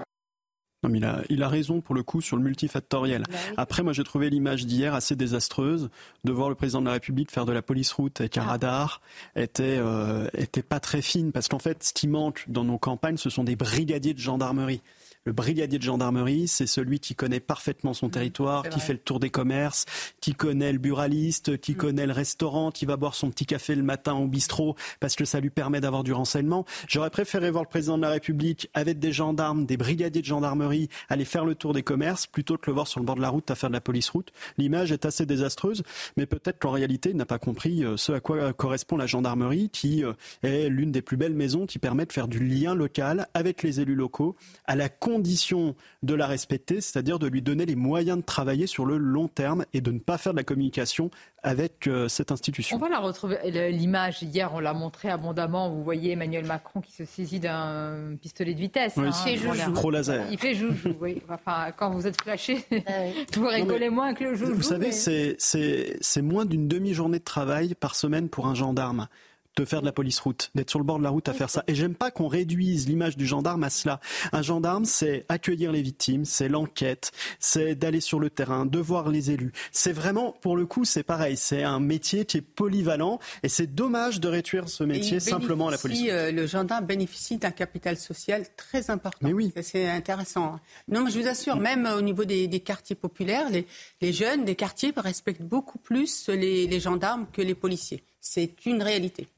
Non, mais il a, il a raison pour le coup sur le multifactoriel. Après, moi, j'ai trouvé l'image d'hier assez désastreuse de voir le président de la République faire de la police route avec un radar était euh, était pas très fine parce qu'en fait, ce qui manque dans nos campagnes, ce sont des brigadiers de gendarmerie. Le brigadier de gendarmerie, c'est celui qui connaît parfaitement son territoire, qui fait le tour des commerces, qui connaît le buraliste, qui connaît le restaurant, qui va boire son petit café le matin au bistrot parce que ça lui permet d'avoir du renseignement. J'aurais préféré voir le président de la République avec des gendarmes, des brigadiers de gendarmerie aller faire le tour des commerces plutôt que le voir sur le bord de la route à faire de la police route. L'image est assez désastreuse, mais peut-être qu'en réalité, il n'a pas compris euh, ce à quoi correspond la gendarmerie, qui euh, est l'une des plus belles maisons qui permet de faire du lien local avec les élus locaux à la condition de la respecter, c'est-à-dire de lui donner les moyens de travailler sur le long terme et de ne pas faire de la communication avec euh, cette institution. On va la retrouver. Le- L'image, hier, on l'a montré abondamment. Vous voyez Emmanuel Macron qui se saisit d'un pistolet de vitesse. Oui, hein. c'est Voilà. joujou. Gros laser. Il fait joujou, oui. Enfin, quand vous êtes flashé, Ah vous rigolez moins que le joujou. Vous savez, mais- c'est moins d'une demi-journée de travail par semaine pour un gendarme de faire de la police route, d'être sur le bord de la route à faire ça. Et j'aime pas qu'on réduise l'image du gendarme à cela. Un gendarme, c'est accueillir les victimes, c'est l'enquête, c'est d'aller sur le terrain, de voir les élus. C'est vraiment, pour le coup, c'est pareil. C'est un métier qui est polyvalent et c'est dommage de réduire ce métier simplement à la police. euh, le gendarme bénéficie d'un capital social très important. Mais oui. C'est intéressant. hein. Non, mais je vous assure, même au niveau des, des quartiers populaires, les, les jeunes des quartiers respectent beaucoup plus les, les gendarmes que les policiers. C'est une réalité.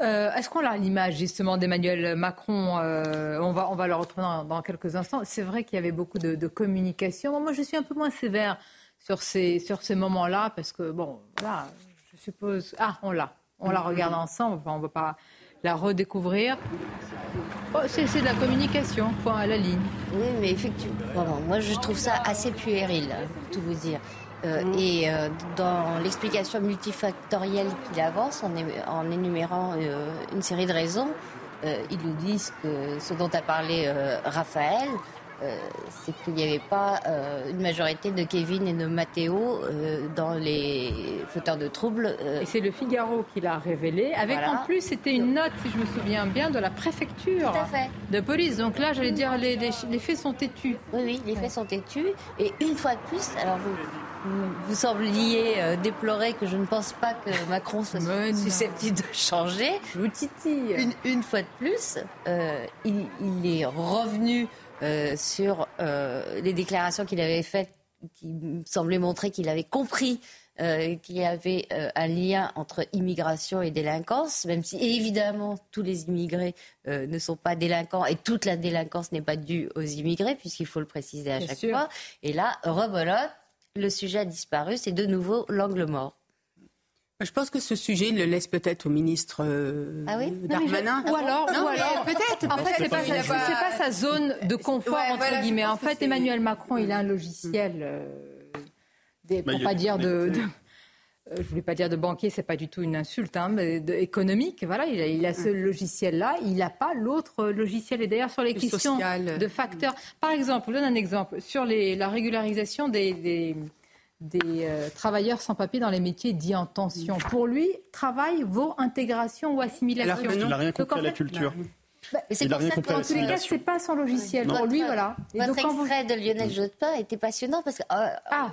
Euh, Est-ce qu'on a l'image justement d'Emmanuel Macron euh, on, va, on va le retrouver dans, dans quelques instants. C'est vrai qu'il y avait beaucoup de, de communication. Moi, je suis un peu moins sévère sur ces, sur ces moments-là parce que, bon, voilà, je suppose. Ah, on l'a. On la regarde ensemble. Enfin, on ne va pas la redécouvrir. Oh, c'est de la communication, point à la ligne. Oui, mais effectivement, bon, moi je trouve ça assez puéril, pour tout vous dire. Euh, Et euh, dans l'explication multifactorielle qu'il avance, en, énumérant euh, une série de raisons, ils nous disent que ce dont a parlé Raphaël, c'est qu'il n'y avait pas une majorité de Kevin et de Matteo dans les fauteurs de troubles. Et c'est le Figaro qui l'a révélé, avec Voilà. en plus, c'était une note, si je me souviens bien, de la préfecture de police. Donc là, j'allais dire, les, les- les faits sont têtus. Oui, oui, les faits sont têtus. Et une fois de plus, alors vous, vous sembliez euh, déplorer que je ne pense pas que Macron soit susceptible de changer. Je vous titille. Une, une fois de plus, euh, il, il est revenu euh, sur euh, les déclarations qu'il avait faites qui semblaient montrer qu'il avait compris euh, qu'il y avait euh, un lien entre immigration et délinquance, même si évidemment tous les immigrés euh, ne sont pas délinquants et toute la délinquance n'est pas due aux immigrés, puisqu'il faut le préciser à Bien chaque sûr. fois. Et là, rebelote, le sujet a disparu, c'est de nouveau l'angle mort. Je pense que ce sujet il le laisse peut-être au ministre euh, Ah oui? Darmanin. Ou alors, Non, ou alors peut-être. En fait, c'est pas, pas sa zone de confort Ouais, entre voilà, guillemets. En fait, Emmanuel Macron, il a un logiciel, euh, des- Bah, pour il- pas dire de. euh, je voulais pas dire de banquier, c'est pas du tout une insulte, hein, mais de- économique. Voilà, il a, il a ce logiciel-là, il n'a pas l'autre logiciel. Et d'ailleurs, sur les Le questions social. de facteurs, par exemple, je vous donne un exemple sur les, la régularisation des, des, des, euh, travailleurs sans papier dans les métiers dits en tension. Pour lui, travail vaut intégration ou assimilation. Alors non. Il n'a rien Donc, en compris à la fait, culture. Bah, mais c'est pour ça que- dans tous les cas, c'est pas son logiciel. Votre- Pour lui, voilà. Et Votre donc, quand vous- extrait de Lionel Jospin était passionnant parce que, euh, Ah,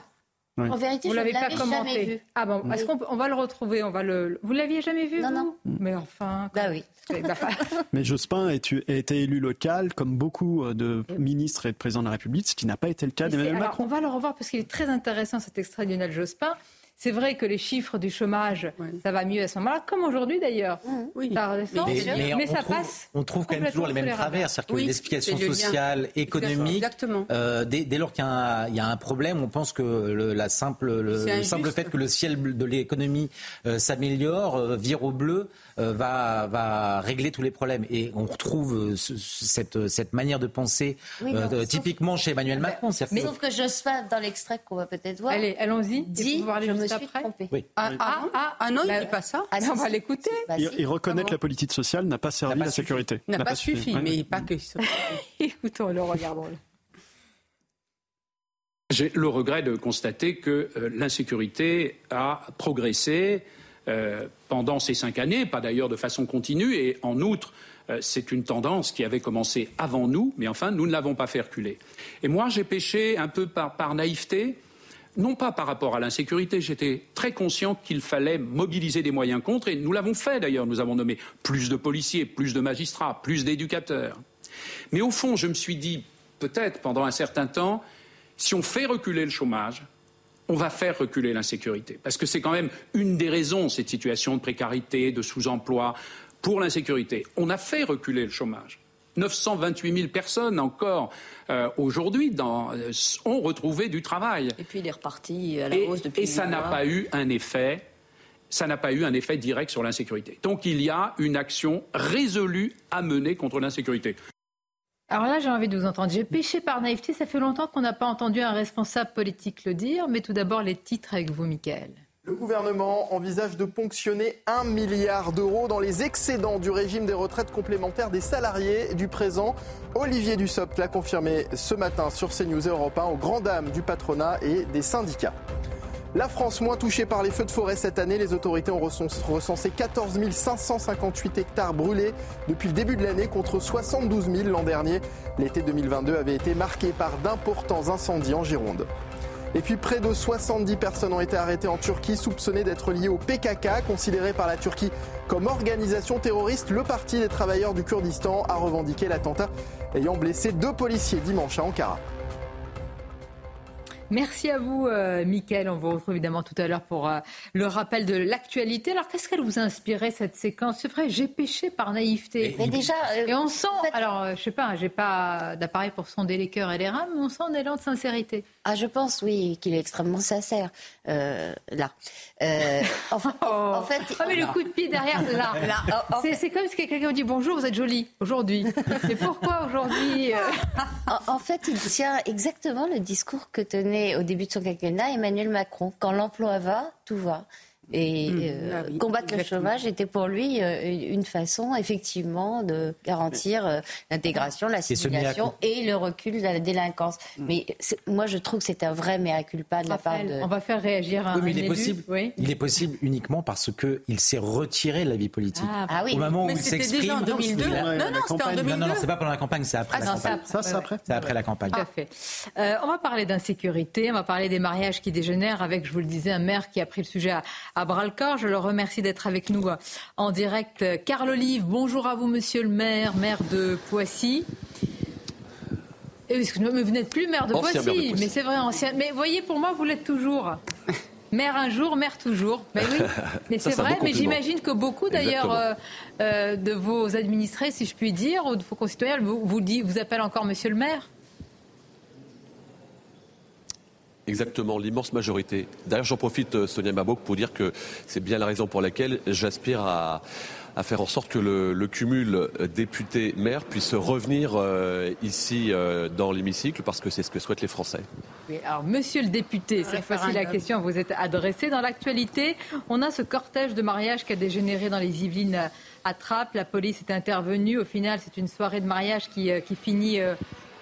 Oui. en vérité, vous je ne l'avez pas commenté. vu. Ah bon, est-ce qu'on on va le retrouver on va le... Vous l'aviez jamais vu Non, vous non. Mais enfin. Bah oui. bah, Mais Jospin a été, a été élu local, comme beaucoup euh, de ministres et de présidents de la République, ce qui n'a pas été le cas d'Emmanuel Macron. On va le revoir parce qu'il est très intéressant cet extrait de Lionel Jospin. C'est vrai que les chiffres du chômage, ça va mieux à ce moment-là, comme aujourd'hui d'ailleurs. Oui. Ça redescend, Mais, mais, ça trouve, passe. on trouve quand même toujours les mêmes travers, c'est-à-dire que Oui, les explications c'est le lien. sociales, économiques, Exactement. euh, dès, dès lors qu'il y, a un- il y a un problème, on pense que le, la simple, le, simple fait que le ciel de l'économie euh, s'améliore, euh, vire au bleu, euh, va, va régler tous les problèmes. Et on retrouve ce- ce- cette, cette manière de penser Oui, euh, non, sauf- typiquement chez Emmanuel Macron. Mais que- sauf que Jospin, dans l'extrait qu'on va peut-être voir, Allez, allons-y. Dit Je me suis après. trompé. Oui. Ah, ah, Ah, ah, ah non, il bah, ne dit pas ça. Ah, on va l'écouter. Bah, Il, reconnaît que la politique sociale n'a pas servi pas la suffi. sécurité. N'a pas suffi, mais pas que. Écoutons-le, regardons-le. J'ai le regret de constater que euh, l'insécurité a progressé euh, pendant ces cinq années, pas d'ailleurs de façon continue, et en outre, euh, c'est une tendance qui avait commencé avant nous, mais enfin, nous ne l'avons pas fait reculer. Et moi, j'ai péché un peu par, par naïveté, non pas par rapport à l'insécurité, j'étais très conscient qu'il fallait mobiliser des moyens contre, et nous l'avons fait d'ailleurs, nous avons nommé plus de policiers, plus de magistrats, plus d'éducateurs. Mais au fond, je me suis dit, peut-être pendant un certain temps, si on fait reculer le chômage, on va faire reculer l'insécurité. Parce que c'est quand même une des raisons, cette situation de précarité, de sous-emploi, pour l'insécurité. On a fait reculer le chômage. 928 000 personnes encore euh, aujourd'hui euh, ont retrouvé du travail. Et puis il est reparti à la Et, hausse depuis et ça n'a pas eu un effet. Ça n'a pas eu un effet direct sur l'insécurité. Donc il y a une action résolue à mener contre l'insécurité. Alors là, j'ai envie de vous entendre. J'ai péché par naïveté. Ça fait longtemps qu'on n'a pas entendu un responsable politique le dire. Mais tout d'abord, les titres avec vous, Michael. Le gouvernement envisage de ponctionner 1 milliard d'euros dans les excédents du régime des retraites complémentaires des salariés du présent. Olivier Dussopt l'a confirmé ce matin sur CNews Europe 1 aux grandes dames du patronat et des syndicats. La France moins touchée par les feux de forêt cette année, les autorités ont recensé 14 558 hectares brûlés depuis le début de l'année contre 72 000 l'an dernier. L'été 2022 avait été marqué par d'importants incendies en Gironde. Et puis près de 70 personnes ont été arrêtées en Turquie soupçonnées d'être liées au PKK, considéré par la Turquie comme organisation terroriste. Le Parti des travailleurs du Kurdistan a revendiqué l'attentat ayant blessé deux policiers dimanche à Ankara. Merci à vous, euh, Mickaël. On vous retrouve évidemment tout à l'heure pour euh, le rappel de l'actualité. Alors, qu'est-ce qu'elle vous a inspiré, cette séquence? C'est vrai, j'ai péché par naïveté. Mais déjà, euh, et on sent, alors, euh, je sais pas, j'ai pas d'appareil pour sonder les cœurs et les reins, mais on sent un élan de sincérité. Ah, je pense, oui, qu'il est extrêmement sincère, euh, là. Euh, enfin, en fait... Ah, mais le coup de pied derrière, là. Là, en- en C'est comme si quelqu'un vous dit bonjour, vous êtes jolie aujourd'hui. Mais pourquoi aujourd'hui euh, En, en fait, il tient exactement le discours que tenait au début de son quinquennat Emmanuel Macron. Quand l'emploi va, tout va. Et mmh. euh, ah combattre le chômage était pour lui une façon, effectivement, de garantir l'intégration, l'assimilation et le recul de la délinquance. Mmh. Mais moi, je trouve que c'est un vrai mea culpa de la part de. On va faire réagir un, oui, mais il est possible. Il est possible uniquement parce qu'il s'est retiré de la vie politique. Ah, ah oui. Au moment où il s'exprime. en 2002. Non, non, c'était en 2002. Non, non, c'est pas pendant la campagne, c'est après ah, la campagne. Ça, c'est après. C'est après la campagne. Parfait. Euh, on va parler d'insécurité, on va parler des mariages qui dégénèrent avec, je vous le disais, un maire qui a pris le sujet à, bras le corps. Je le remercie d'être avec nous euh, en direct. Carl Olive, bonjour à vous, monsieur le maire, maire de Poissy. Excusez-moi, mais vous n'êtes plus maire de, Poissy, mais c'est vrai, ancien. Mais voyez, pour moi, vous l'êtes toujours. Maire un jour, maire toujours. Ben oui, mais c'est vrai. Mais j'imagine que beaucoup d'ailleurs euh, euh, de vos administrés, si je puis dire, ou de vos concitoyens, vous, vous, dit, vous appellent encore Monsieur le maire. Exactement, l'immense majorité. D'ailleurs, j'en profite, euh, Sonia Mabok, pour dire que c'est bien la raison pour laquelle j'aspire à, faire en sorte que le, cumul euh, député-maire puisse revenir euh, ici dans l'hémicycle, parce que c'est ce que souhaitent les Français. alors, monsieur le député, cette fois-ci la question vous est adressée. Dans l'actualité, on a ce cortège de mariage qui a dégénéré dans les Yvelines à Trappes. La police est intervenue. Au final, c'est une soirée de mariage qui, qui finit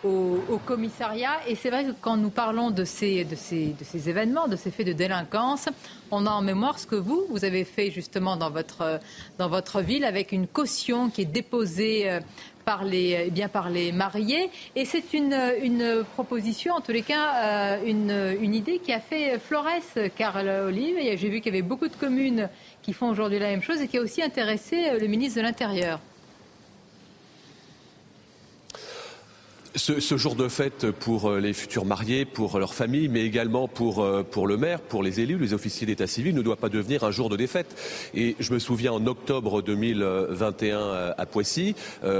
au, commissariat. Et c'est vrai que quand nous parlons de ces, de, ces, de ces événements, de ces faits de délinquance, on a en mémoire ce que vous, vous avez fait justement dans votre, dans votre ville avec une caution qui est déposée euh, par les, eh bien, par les mariés. Et c'est une, une proposition, en tous les cas, euh, une, une idée qui a fait Flores, Carl Olive. J'ai vu qu'il y avait beaucoup de communes qui font aujourd'hui la même chose et qui a aussi intéressé euh, le ministre de l'Intérieur. Ce, jour de fête pour euh, les futurs mariés, pour leur famille, mais également pour, euh, pour le maire, pour les élus, les officiers d'état civil, ne doit pas devenir un jour de défaite. Et je me souviens en octobre 2021 euh, à Poissy,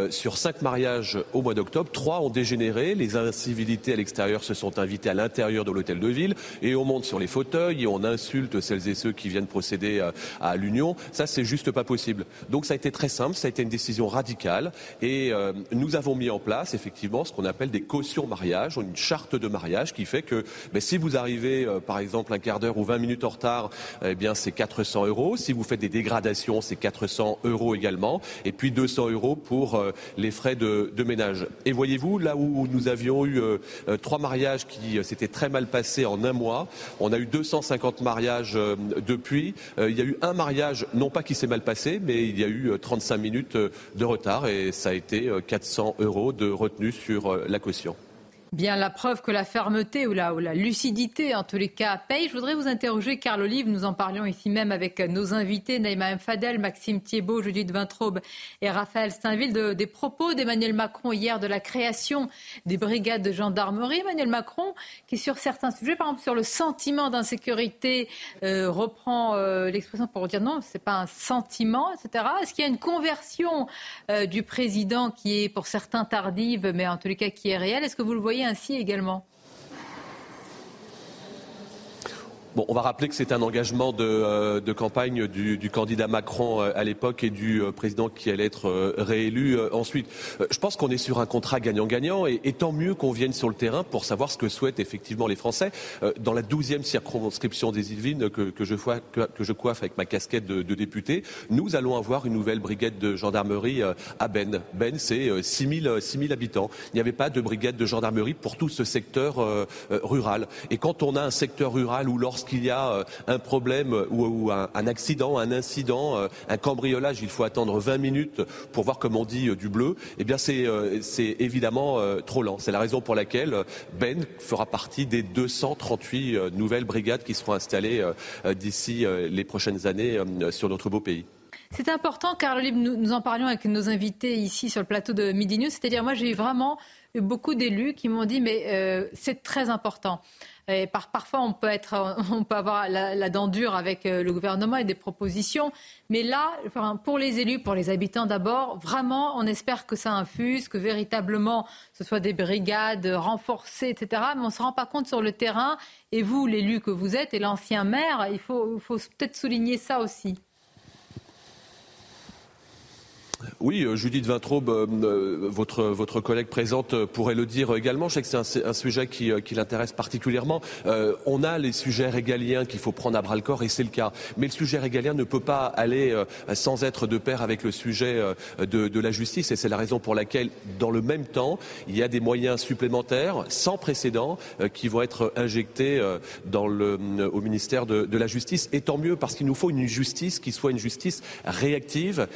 sur cinq mariages au mois d'octobre, trois ont dégénéré. Les incivilités à l'extérieur se sont invitées à l'intérieur de l'hôtel de ville et on monte sur les fauteuils et on insulte celles et ceux qui viennent procéder à, l'union. Ça, c'est juste pas possible. Donc ça a été très simple, ça a été une décision radicale et nous avons mis en place effectivement ce appelle des cautions mariage, une charte de mariage qui fait que ben, si vous arrivez euh, par exemple un quart d'heure ou 20 minutes en retard, eh bien c'est 400 euros. Si vous faites des dégradations, c'est 400 euros également. Et puis 200 euros pour euh, les frais de, ménage. Et voyez-vous, là où nous avions eu euh, trois mariages qui s'étaient très mal passés en un mois, on a eu 250 mariages depuis. il y a eu un mariage, non pas qui s'est mal passé, mais il y a eu 35 minutes de retard et ça a été 400 euros de retenue sur la caution. Bien, la preuve que la fermeté ou la, ou la, lucidité, en tous les cas, paye. Je voudrais vous interroger, Carl Olive. Nous en parlions ici même avec nos invités, Naïma M. Fadel, Maxime Thiebaud, Judith Vintraube et Raphaël Steinville, de, des propos d'Emmanuel Macron hier de la création des brigades de gendarmerie. Emmanuel Macron, qui sur certains sujets, par exemple sur le sentiment d'insécurité, euh, reprend euh, l'expression pour dire non, c'est pas un sentiment, etc. Est-ce qu'il y a une conversion euh, du président qui est pour certains tardive, mais en tous les cas qui est réelle? Est-ce que vous le voyez ainsi également Bon, on va rappeler que c'est un engagement de, euh, campagne du, candidat Macron euh, à l'époque et du euh, président qui allait être réélu ensuite. Je pense qu'on est sur un contrat gagnant-gagnant et, tant mieux qu'on vienne sur le terrain pour savoir ce que souhaitent effectivement les Français. Dans la douzième circonscription des Yvelines que, je, que, je coiffe avec ma casquette de, député, nous allons avoir une nouvelle brigade de gendarmerie à Ben. Ben, c'est 6000 000 habitants. Il n'y avait pas de brigade de gendarmerie pour tout ce secteur rural. Et quand on a un secteur rural où lorsqu'il y a euh, un problème ou, un, accident, un incident, euh, un cambriolage, il faut attendre 20 minutes pour voir, comme on dit, euh, du bleu, eh bien c'est évidemment trop lent. C'est la raison pour laquelle Ben fera partie des 238 nouvelles brigades qui seront installées d'ici les prochaines années sur notre beau pays. C'est important, car nous, nous en parlions avec nos invités ici sur le plateau de Midi News. C'est-à-dire, moi, j'ai vraiment eu beaucoup d'élus qui m'ont dit, mais c'est très important parfois, on peut, être, on peut avoir la, dent dure avec euh, le gouvernement et des propositions. Mais là, pour les élus, pour les habitants d'abord, vraiment, on espère que ça infuse, que véritablement ce soit des brigades renforcées, etc. Mais on ne se rend pas compte sur le terrain. Et vous, l'élu que vous êtes et l'ancien maire, il faut peut-être souligner ça aussi. Oui, euh, Judith Vintraube, euh, euh, votre, votre collègue présente pourrait le dire également. Je sais que c'est un, sujet qui, qui l'intéresse particulièrement. Euh, on a les sujets régaliens qu'il faut prendre à bras le corps et c'est le cas. Mais le sujet régalien ne peut pas aller sans être de pair avec le sujet de, de la justice et c'est la raison pour laquelle, dans le même temps, il y a des moyens supplémentaires sans précédent qui vont être injectés dans le, au ministère de, de, la Justice. Et tant mieux parce qu'il nous faut une justice qui soit une justice réactive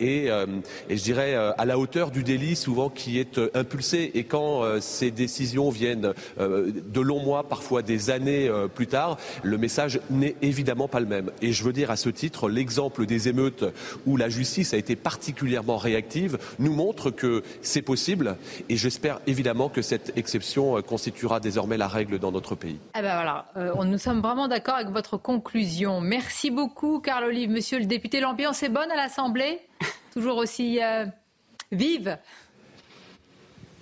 et euh, et je dirais euh, à la hauteur du délit souvent qui est euh, impulsé. Et quand ces décisions viennent de longs mois, parfois des années plus tard, le message n'est évidemment pas le même. Et je veux dire à ce titre, l'exemple des émeutes où la justice a été particulièrement réactive nous montre que c'est possible. Et j'espère évidemment que cette exception constituera désormais la règle dans notre pays. Eh ben voilà, nous sommes vraiment d'accord avec votre conclusion. Merci beaucoup, Carl Olive. Monsieur le député, l'ambiance est bonne à l'Assemblée? Toujours aussi euh, vive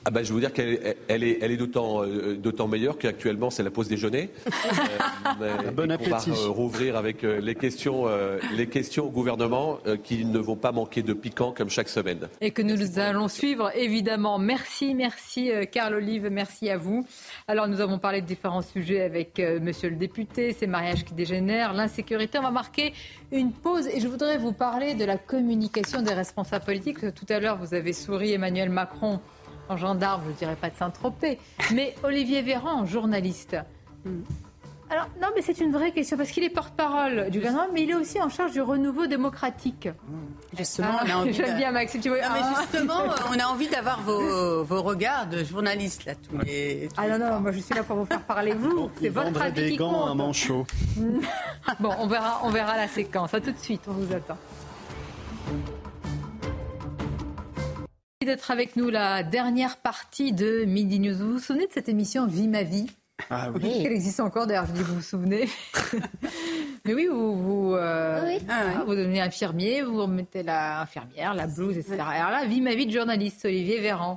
ah bah, je vais vous dire qu'elle elle est, elle est d'autant, euh, d'autant meilleure qu'actuellement c'est la pause déjeuner. euh, bon appétit. On va euh, rouvrir avec euh, les questions, euh, les questions au gouvernement qui ne vont pas manquer de piquant comme chaque semaine. Et que nous allons suivre évidemment. Merci, merci Carl Olive, merci à vous. Alors nous avons parlé de différents sujets avec Monsieur le député, ces mariages qui dégénèrent, l'insécurité. On va marquer une pause et je voudrais vous parler de la communication des responsables politiques. Tout à l'heure vous avez souri Emmanuel Macron en gendarme, je ne dirais pas de Saint-Tropez, mais Olivier Véran, journaliste. Hmm. Alors, non, mais c'est une vraie question, parce qu'il est porte-parole du gouvernement, mais il est aussi en charge du renouveau démocratique. Justement, on a envie J'aime bien, Max, tu vois. Non, mais ah. justement, on a envie d'avoir vos, vos, regards de journaliste, là, tous les... ah non, non, moi je suis là pour vous faire parler, vous. C'est votre avis des qui gants, compte. un manchot. bon, on verra, on verra la séquence. À tout de suite, on vous attend. D'être avec nous la dernière partie de Midi News. Vous vous souvenez de cette émission Vie ma vie ah oui. Elle existe encore d'ailleurs, je dis vous vous souvenez. Mais oui, vous, vous, euh, oui. ah, vous devenez infirmier, vous remettez la infirmière, la blouse, etc. Alors là, Vie ma vie de journaliste, Olivier Véran.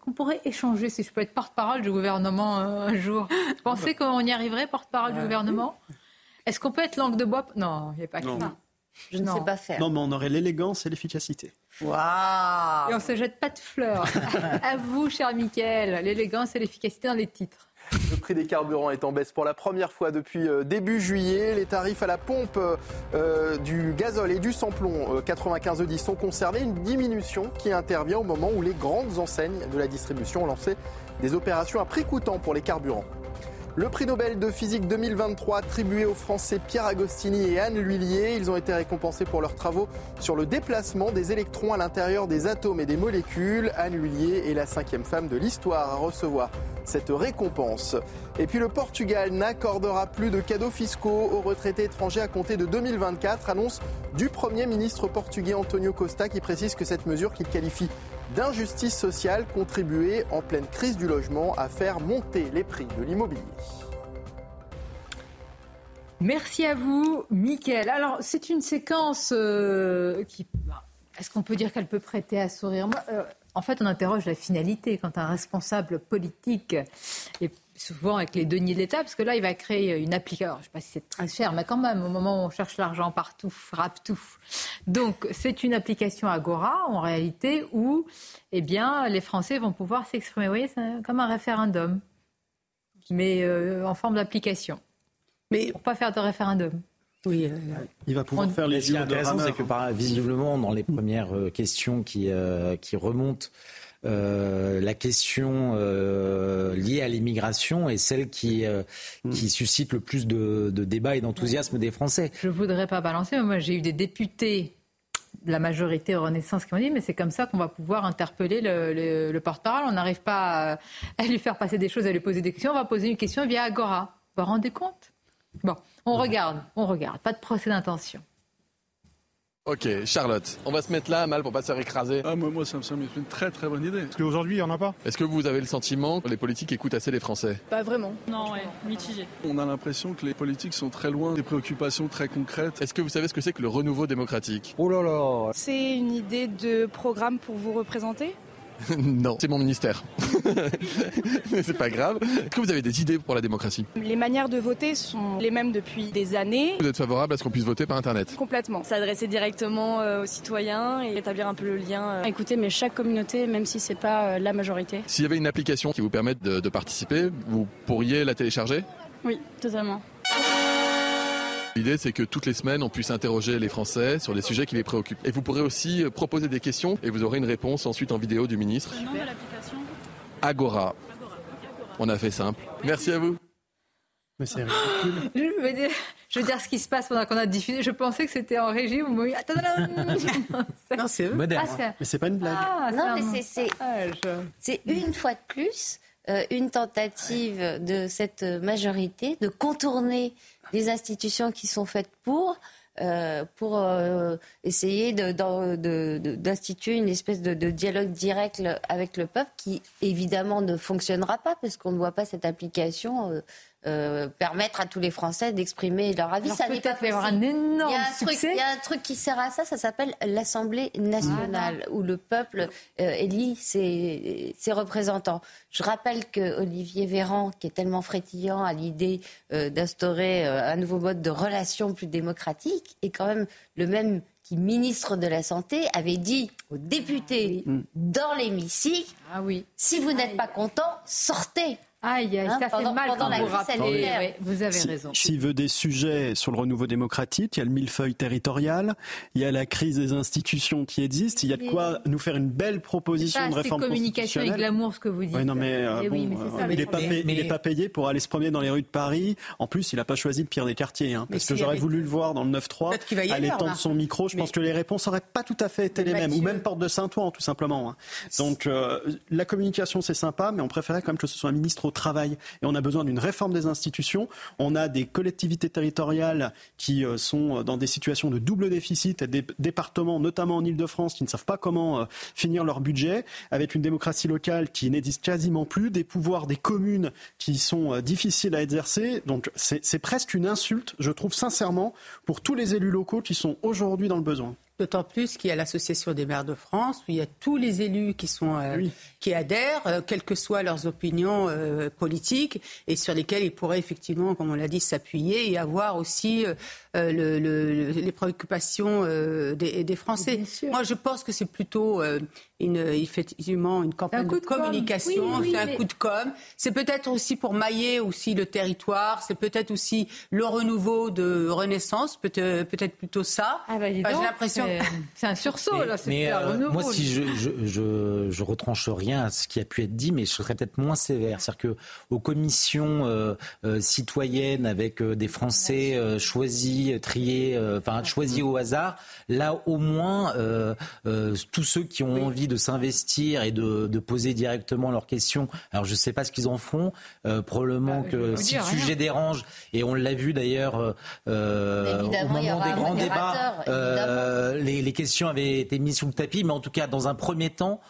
Qu'on pourrait échanger, si je peux être porte-parole du gouvernement euh, un jour? Vous pensez qu'on y arriverait, porte-parole du gouvernement? Est-ce qu'on peut être langue de bois? Non, il n'y a pas que ça. Je ne non. sais pas faire. Non, mais on aurait l'élégance et l'efficacité. Waouh Et on ne se jette pas de fleurs. à vous, cher Mickaël, l'élégance et l'efficacité dans les titres. Le prix des carburants est en baisse pour la première fois depuis début juillet. Les tarifs à la pompe euh, du gazole et du samplon euh, 95 10 sont concernés. Une diminution qui intervient au moment où les grandes enseignes de la distribution ont lancé des opérations à prix coûtant pour les carburants. Le prix Nobel de physique 2023 attribué aux Français Pierre Agostini et Anne Lhuillier. Ils ont été récompensés pour leurs travaux sur le déplacement des électrons à l'intérieur des atomes et des molécules. Anne Lhuillier est la cinquième femme de l'histoire à recevoir cette récompense. Et puis le Portugal n'accordera plus de cadeaux fiscaux aux retraités étrangers à compter de 2024, annonce du Premier ministre portugais Antonio Costa qui précise que cette mesure qu'il qualifie d'injustice sociale contribuait en pleine crise du logement à faire monter les prix de l'immobilier. Merci à vous, Mickaël. Alors, c'est une séquence euh, qui. Est-ce qu'on peut dire qu'elle peut prêter à sourire? Euh, En fait, on interroge la finalité quand un responsable politique est souvent avec les deniers de l'État, parce que là, il va créer une application. Je ne sais pas si c'est très cher, mais quand même, au moment où on cherche l'argent partout, frappe tout. Donc, c'est une application Agora, en réalité, où eh bien, les Français vont pouvoir s'exprimer. Vous voyez, c'est comme un référendum, mais euh, en forme d'application. Mais pour pas faire de référendum. Oui, euh, il va pouvoir on... faire les Ce qui est intéressant, c'est que par, visiblement, dans les premières euh, questions qui, euh, qui remontent, euh, la question euh, liée à l'immigration est celle qui, euh, mm. qui suscite le plus de, de débats et d'enthousiasme des Français. Je voudrais pas balancer, mais moi j'ai eu des députés de la majorité Renaissance qui m'ont dit mais c'est comme ça qu'on va pouvoir interpeller le, le, le porte-parole. On n'arrive pas à, à, lui faire passer des choses, à lui poser des questions. On va poser une question via Agora. Vous vous rendez compte? Bon, on regarde, on regarde. Pas de procès d'intention. Ok, Charlotte, on va se mettre là, mal pour pas se faire écraser. Ah, moi, moi ça me semble une très très bonne idée. Parce qu'aujourd'hui, il n'y en a pas. Est-ce que vous avez le sentiment que les politiques écoutent assez les Français? Pas vraiment. Non, ouais, mitigé. On a l'impression que les politiques sont très loin des préoccupations très concrètes. Est-ce que vous savez ce que c'est que le renouveau démocratique? Oh là là C'est une idée de programme pour vous représenter? non, c'est mon ministère. Mais c'est pas grave. Est-ce que vous avez des idées pour la démocratie? Les manières de voter sont les mêmes depuis des années. Vous êtes favorable à ce qu'on puisse voter par Internet? Complètement. S'adresser directement euh, aux citoyens et établir un peu le lien. euh, Écoutez, mais chaque communauté, même si c'est pas euh, la majorité. S'il y avait une application qui vous permette de, de participer, vous pourriez la télécharger? Oui, totalement. L'idée, c'est que toutes les semaines, on puisse interroger les Français sur des sujets qui les préoccupent. Et vous pourrez aussi euh, proposer des questions et vous aurez une réponse ensuite en vidéo du ministre. Le nom de l'application? Agora. On a fait simple. Merci à vous. Mais c'est Je veux, dire, je veux dire ce qui se passe pendant qu'on a diffusé. Je pensais que c'était en régie. Attends, Non, c'est eux. Moderne. Ah, Mais c'est pas une blague. Ah, Non, mais c'est- c'est montage. c'est une fois de plus euh, une tentative de cette majorité de contourner les institutions qui sont faites pour. euh, pour euh, essayer d'instituer une espèce de, dialogue direct avec le peuple qui évidemment ne fonctionnera pas parce qu'on ne voit pas cette application euh, euh, permettre à tous les Français d'exprimer leur avis. Alors ça n'est pas il y avoir possible. un énorme il y, a un truc, succès. il y a un truc qui sert à ça, ça s'appelle l'Assemblée nationale, où le peuple euh, élit ses, ses représentants. Je rappelle que Olivier Véran, qui est tellement frétillant à l'idée euh, d'instaurer euh, un nouveau mode de relation plus démocratique, est quand même le même qui, ministre de la Santé, avait dit aux députés dans l'hémicycle Ah oui. si vous n'êtes pas content, sortez. Aïe, aïe, Hein, ça pendant- fait mal pendant quand la vous rappelez. Oui, vous avez Si- raison. S'il veut des sujets sur le renouveau démocratique, il y a le millefeuille territorial, il y a la crise des institutions qui existent, il y a de quoi nous faire une belle proposition Ça, de c'est réforme communication et constitutionnelle. glamour, ce que vous dites. Ouais, non, mais, euh, Eh oui, mais ça, euh, le il n'est pas, payé- il est pas payé pour aller se promener dans les rues de Paris. En plus, il n'a pas choisi le pire des quartiers. hein, parce que j'aurais avait- voulu le voir dans le 9-3, Peut-être qu'il va y à aller, l'étendre Bernard. son micro. Je pense que les réponses n'auraient pas tout à fait été les mêmes. Ou même porte de Saint-Ouen, tout simplement. hein. Donc, euh, la communication, c'est sympa, mais on préférait quand même que ce soit un ministre travail. Et on a besoin d'une réforme des institutions. On a des collectivités territoriales qui euh, sont dans des situations de double déficit, des départements, notamment en Ile-de-France, qui ne savent pas comment euh, finir leur budget, avec une démocratie locale qui n'existe quasiment plus, des pouvoirs des communes qui sont euh, difficiles à exercer. C'est presque une insulte, je trouve sincèrement, pour tous les élus locaux qui sont aujourd'hui dans le besoin. D'autant plus qu'il y a l'Association des maires de France, où il y a tous les élus qui, sont, euh, qui adhèrent, euh, quelles que soient leurs opinions euh, politiques, et sur lesquelles ils pourraient effectivement, comme on l'a dit, s'appuyer et avoir aussi le- le- le- les préoccupations des, des Français. Moi, je pense que c'est plutôt une, effectivement une campagne de, de com. communication, Oui, oui, c'est un mais- coup de com. C'est peut-être aussi pour mailler aussi le territoire, c'est peut-être aussi le renouveau de Renaissance, peut-être plutôt ça. Ah bah, J'ai l'impression c'est- un sursaut, Mais- là. Mais, euh, renouveau. moi, si je, je, je, je retranche rien à ce qui a pu être dit, mais je serais peut-être moins sévère. C'est-à-dire que aux commissions euh, euh, citoyennes avec euh, des Français euh, choisis, triés, euh, enfin choisis au hasard, là au moins euh, euh, tous ceux qui ont envie de s'investir et de, de poser directement leurs questions. Alors je ne sais pas ce qu'ils en font. euh, probablement vais que si le rien. sujet dérange, et on l'a vu d'ailleurs au moment des grands débats, euh, les, les questions avaient été mises sous le tapis, mais en tout cas, dans un premier temps,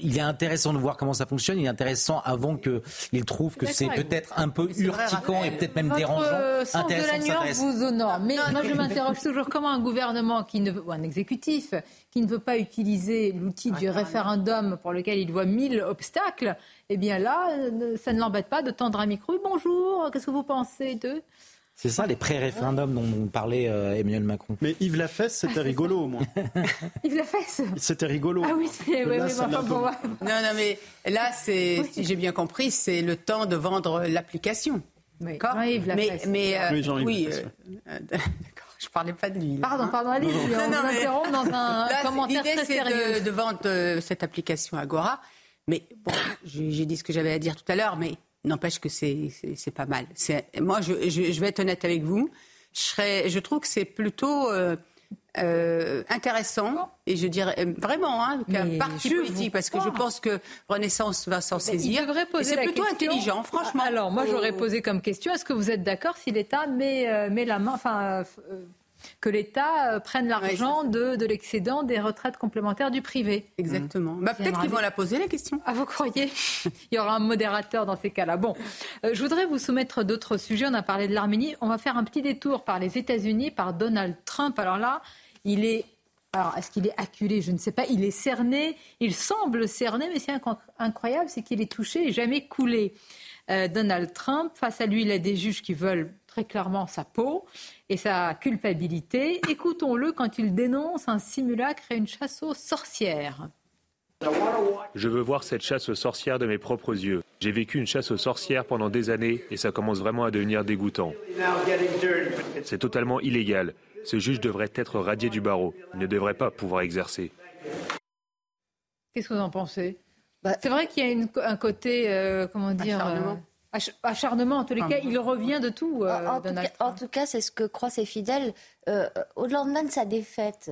il est intéressant de voir comment ça fonctionne. Il est intéressant avant qu'il trouve que c'est peut-être un peu urticant et peut-être même Votre dérangeant. euh, sens de la de nuance vous honore. Mais moi, je m'interroge toujours comment un gouvernement qui ne veut, ou un exécutif qui ne veut pas utiliser l'outil du référendum pour lequel il voit mille obstacles, eh bien là, euh, ça ne l'embête pas de tendre un micro. Bonjour, qu'est-ce que vous pensez d'eux? C'est ça, les pré-référendums dont parlait euh, Emmanuel Macron. Mais Yves Lafesse, c'était rigolo au moins. Yves Lafesse C'était rigolo. Ah oui, c'est oui, Là, oui, moi. Non, non, mais là, c'est, si j'ai bien compris, c'est le temps de vendre l'application. D'accord Jean-Yves Mais, Lafesse. mais euh, Oui, Jean-Yves oui, Lafesse, euh, euh, d'accord, je parlais pas de lui. là, Pardon, pardon, allez-y, on Non, non, vous mais- interrompt dans un Là, commentaire l'idée, très c'est sérieux. de, de vendre euh, cette application Agora. Mais bon, j'ai j'ai dit ce que j'avais à dire tout à l'heure, mais n'empêche que c'est pas mal. Moi, je, je- je vais être honnête avec vous. Je, serais, je trouve que c'est plutôt euh, euh, intéressant, et je dirais euh, vraiment, hein, qu'un parti politique, parce que je pense que Renaissance va s'en saisir. C'est plutôt question- intelligent, franchement. Alors, moi, j'aurais Oh. posé comme question est-ce que vous êtes d'accord si l'État met, met la main, enfin, que l'État euh, prenne l'argent de, de l'excédent des retraites complémentaires du privé Exactement. Bah, peut-être qu'ils vont la poser, la question. Ah, vous croyez? Il y aura un modérateur dans ces cas-là. Bon, euh, je voudrais vous soumettre d'autres sujets. On a parlé de l'Arménie. On va faire un petit détour par les États-Unis, par Donald Trump. Alors là, il est alors, est-ce qu'il est acculé? Je ne sais pas. Il est cerné. Il semble cerné, mais c'est incroyable, c'est qu'il est touché et jamais coulé. Euh, Donald Trump, face à lui, il a des juges qui veulent très clairement sa peau et sa culpabilité. Écoutons-le quand il dénonce un simulacre et une chasse aux sorcières. Je veux voir cette chasse aux sorcières de mes propres yeux. J'ai vécu une chasse aux sorcières pendant des années et ça commence vraiment à devenir dégoûtant. C'est totalement illégal. Ce juge devrait être radié du barreau. Il ne devrait pas pouvoir exercer. Qu'est-ce que vous en pensez? Bah, C'est vrai qu'il y a un côté, euh, comment dire, acharnement. Euh, acharnement. En tous les cas, il revient de tout. Euh, en, tout cas, en, tout cas, c'est ce que croient ses fidèles. au lendemain de sa défaite,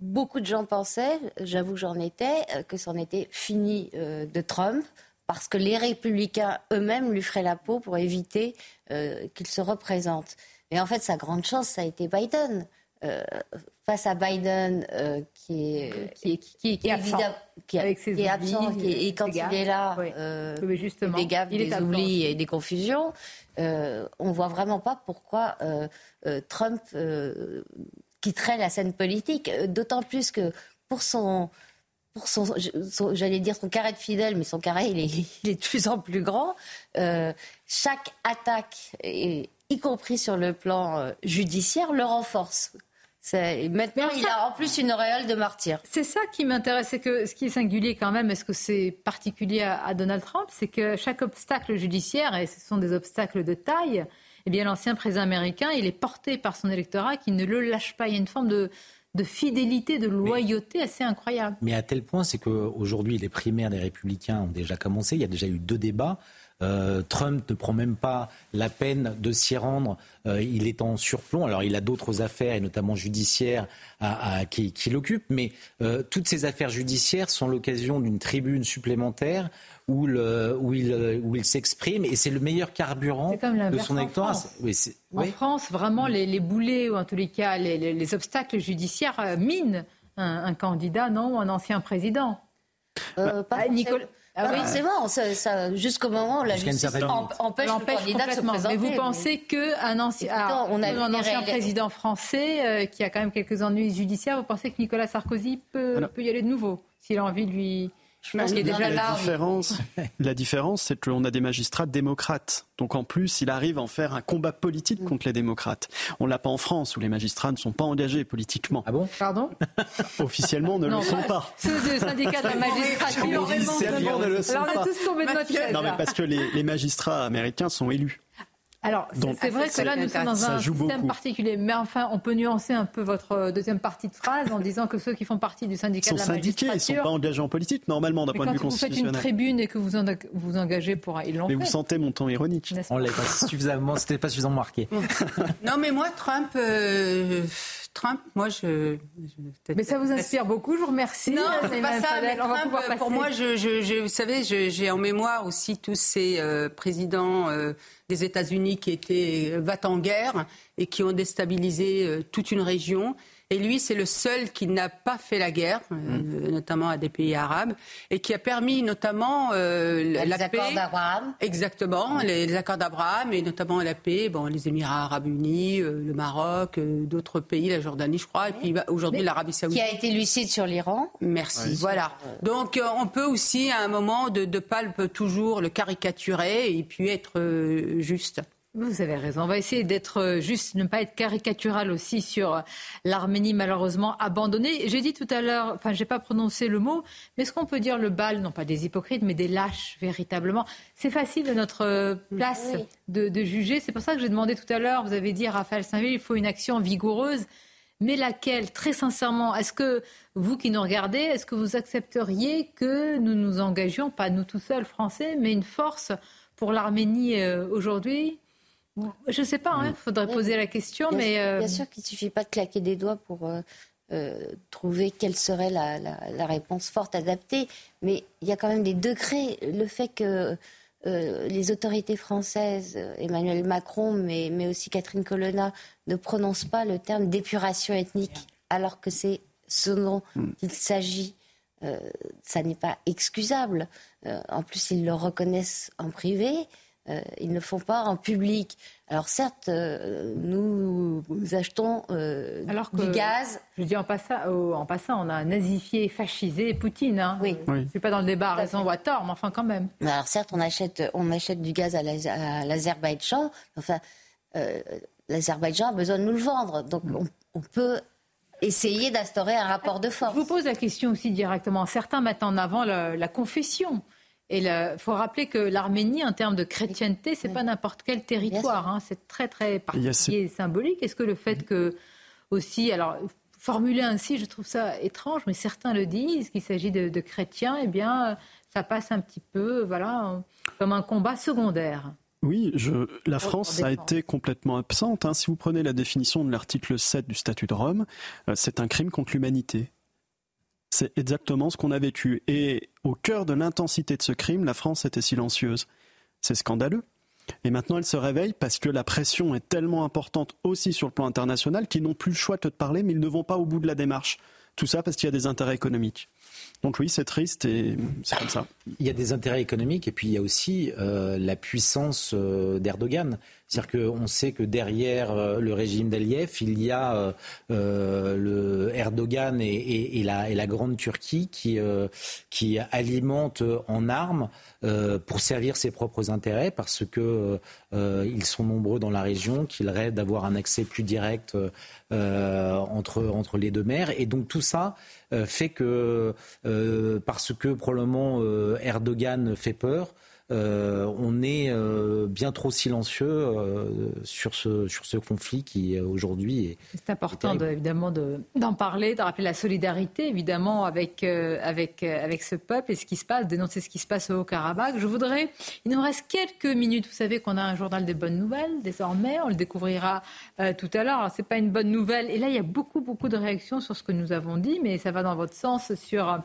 beaucoup de gens pensaient, j'avoue que j'en étais, que c'en était fini de Trump parce que les républicains eux-mêmes lui feraient la peau pour éviter qu'il se représente. Et en fait, sa grande chance, ça a été Biden. Euh, face à Biden, euh, qui est, qui, qui, qui, est absent, qui, avec ses est absent, et quand il est là, euh, justement, des gaffes, des oublis et des confusions, euh, on voit vraiment pas pourquoi Trump quitterait la scène politique. D'autant plus que pour son pour son, j'allais dire son carré de fidèle, mais son carré, il est, il est de plus en plus grand. chaque attaque est y compris sur le plan euh, judiciaire, le renforce. Maintenant, il a en plus une auréole de martyr. C'est ça qui m'intéresse. C'est que ce qui est singulier quand même, est-ce que c'est particulier à, Donald Trump, c'est que chaque obstacle judiciaire, et ce sont des obstacles de taille, eh bien l'ancien président américain, il est porté par son électorat qui ne le lâche pas. Il y a une forme de, de fidélité, de loyauté assez incroyable. Mais à tel point, c'est qu'aujourd'hui, les primaires des républicains ont déjà commencé. Il y a déjà eu deux débats. Euh, Trump ne prend même pas la peine de s'y rendre. Euh, il est en surplomb. Alors, il a d'autres affaires, et notamment judiciaires, qui, l'occupent. Mais euh, toutes ces affaires judiciaires sont l'occasion d'une tribune supplémentaire où, il, s'exprime. Et c'est le meilleur carburant de son électorat. En France, vraiment, les, boulets, ou en tous les cas, les, obstacles judiciaires minent un, candidat, non, ou un ancien président. pas ah, Nicolas. Ah oui, c'est bon, ça, jusqu'au moment où la justice empêche, le candidat de se présenter. Mais vous pensez qu'un ancien, on a un ancien président français euh, qui a quand même quelques ennuis judiciaires, vous pensez que Nicolas Sarkozy peut, peut y aller de nouveau s'il a envie de lui je pense qu'il est déjà la Différence, la différence, c'est qu'on a des magistrats démocrates. Donc en plus, il arrive à en faire un combat politique mm. contre les démocrates. On l'a pas en France, où les magistrats ne sont pas engagés politiquement. Ah bon? Pardon? Officiellement, ne le sont pas. Ceux du syndicat de la magistrature. Officiellement, ne le sont Alors, on est tous tombés de notre chaise. Non, mais parce que les, les magistrats américains sont élus. Alors, c'est vrai que là, nous sommes dans un système particulier. Mais enfin, on peut nuancer un peu votre euh, deuxième partie de phrase en disant que ceux qui font partie du syndicat ils sont de la syndiqués, ils ne sont pas engagés en politique, normalement, d'un point de vue constitutionnel. Quand vous faites une tribune et que vous vous engagez pour... Ils l'ont Mais vous sentez mon ton ironique. On l'a pas suffisamment, c'était pas suffisamment marqué. non, mais moi, Trump... Euh, Trump, moi, je. mais ça vous inspire beaucoup, je vous remercie. Non, c'est pas ça. Mais Trump, pour moi, je, je, vous savez, j'ai en mémoire aussi tous ces euh, présidents des États-Unis qui étaient euh, va en guerre et qui ont déstabilisé euh, toute une région. Et lui, c'est le seul qui n'a pas fait la guerre, euh, mmh. notamment à des pays arabes, et qui a permis notamment euh, la, les accords d'Abraham. Exactement, les, accords d'Abraham, et notamment la paix, bon, les Émirats arabes unis, le Maroc, d'autres pays, la Jordanie, je crois, et puis bah, aujourd'hui l'Arabie saoudite. Qui a été lucide sur l'Iran. Merci. Voilà. Donc on peut aussi, à un moment, de ne pas toujours le caricaturer et puis être juste. Vous avez raison. On va essayer d'être euh, juste, ne pas être caricatural aussi sur euh, l'Arménie malheureusement abandonnée. J'ai dit tout à l'heure, enfin, j'ai pas prononcé le mot, mais est-ce qu'on peut dire le bal, non pas des hypocrites, mais des lâches véritablement? C'est facile de notre euh, place de, juger. C'est pour ça que j'ai demandé tout à l'heure. Vous avez dit, Raphaël Saint-Ville, il faut une action vigoureuse. Mais laquelle, très sincèrement, est-ce que vous qui nous regardez, est-ce que vous accepteriez que nous nous engagions, pas nous tout seuls français, mais une force pour l'Arménie aujourd'hui? Je ne sais pas, il hein, faudrait poser la question. Bien mais sûr, Bien sûr qu'il ne suffit pas de claquer des doigts pour euh, euh, trouver quelle serait la, réponse forte, adaptée. Mais il y a quand même des degrés. Le fait que euh, les autorités françaises, Emmanuel Macron, mais, mais aussi Catherine Colonna, ne prononcent pas le terme d'épuration ethnique, alors que c'est ce dont hmm. il s'agit. ça n'est pas excusable. en plus, ils le reconnaissent en privé. Euh, ils ne font pas en public. Alors certes, euh, nous, achetons euh, Alors du gaz. Je dis en passant, en passant, on a nazifié, fascisé Poutine. Hein. Oui. Je ne suis pas dans le débat à raison ou à tort, mais enfin quand même. Alors certes, on achète, on achète du gaz à l'Azerbaïdjan. Enfin, l'Azerbaïdjan a besoin de nous le vendre. Donc on, on peut essayer d'instaurer un rapport de force. Je vous pose la question aussi directement. Certains mettent en avant la, la confession. Et il faut rappeler que l'Arménie, en termes de chrétienté, c'est pas n'importe quel territoire. Hein. c'est très très particulier et symbolique. Est-ce que le fait que aussi, alors formulé ainsi, je trouve ça étrange, mais certains le disent, qu'il s'agit de, de, chrétiens, eh bien, ça passe un petit peu, voilà, comme un combat secondaire. Oui, je, la France a été complètement absente. Hein. Si vous prenez la définition de l'article 7 du statut de Rome, euh, c'est un crime contre l'humanité. C'est exactement ce qu'on a vécu. Et au cœur de l'intensité de ce crime, la France était silencieuse. C'est scandaleux. Et maintenant, elle se réveille parce que la pression est tellement importante aussi sur le plan international qu'ils n'ont plus le choix de te parler, mais ils ne vont pas au bout de la démarche. Tout ça parce qu'il y a des intérêts économiques. Donc oui, c'est triste et c'est comme ça. Il y a des intérêts économiques et puis il y a aussi euh, la puissance euh, d'Erdogan. C'est-à-dire qu'on sait que derrière euh, le régime d'Aliyev, il y a le Erdogan et, la, grande Turquie qui, qui alimente en armes pour servir ses propres intérêts parce que ils sont nombreux dans la région, qu'ils rêvent d'avoir un accès plus direct entre, entre les deux mers. Et donc tout ça fait que euh, parce que probablement euh, Erdogan fait peur. Euh, on est bien trop silencieux sur, ce, sur ce conflit qui aujourd'hui est. C'est important évidemment d'en parler, de rappeler la solidarité évidemment avec, avec, avec ce peuple et ce qui se passe, dénoncer ce qui se passe au Haut-Karabakh. Je voudrais, il nous reste quelques minutes. Vous savez qu'on a un journal des bonnes nouvelles désormais, on le découvrira tout à l'heure. Ce n'est pas une bonne nouvelle et là il y a beaucoup beaucoup de réactions sur ce que nous avons dit, mais ça va dans votre sens sur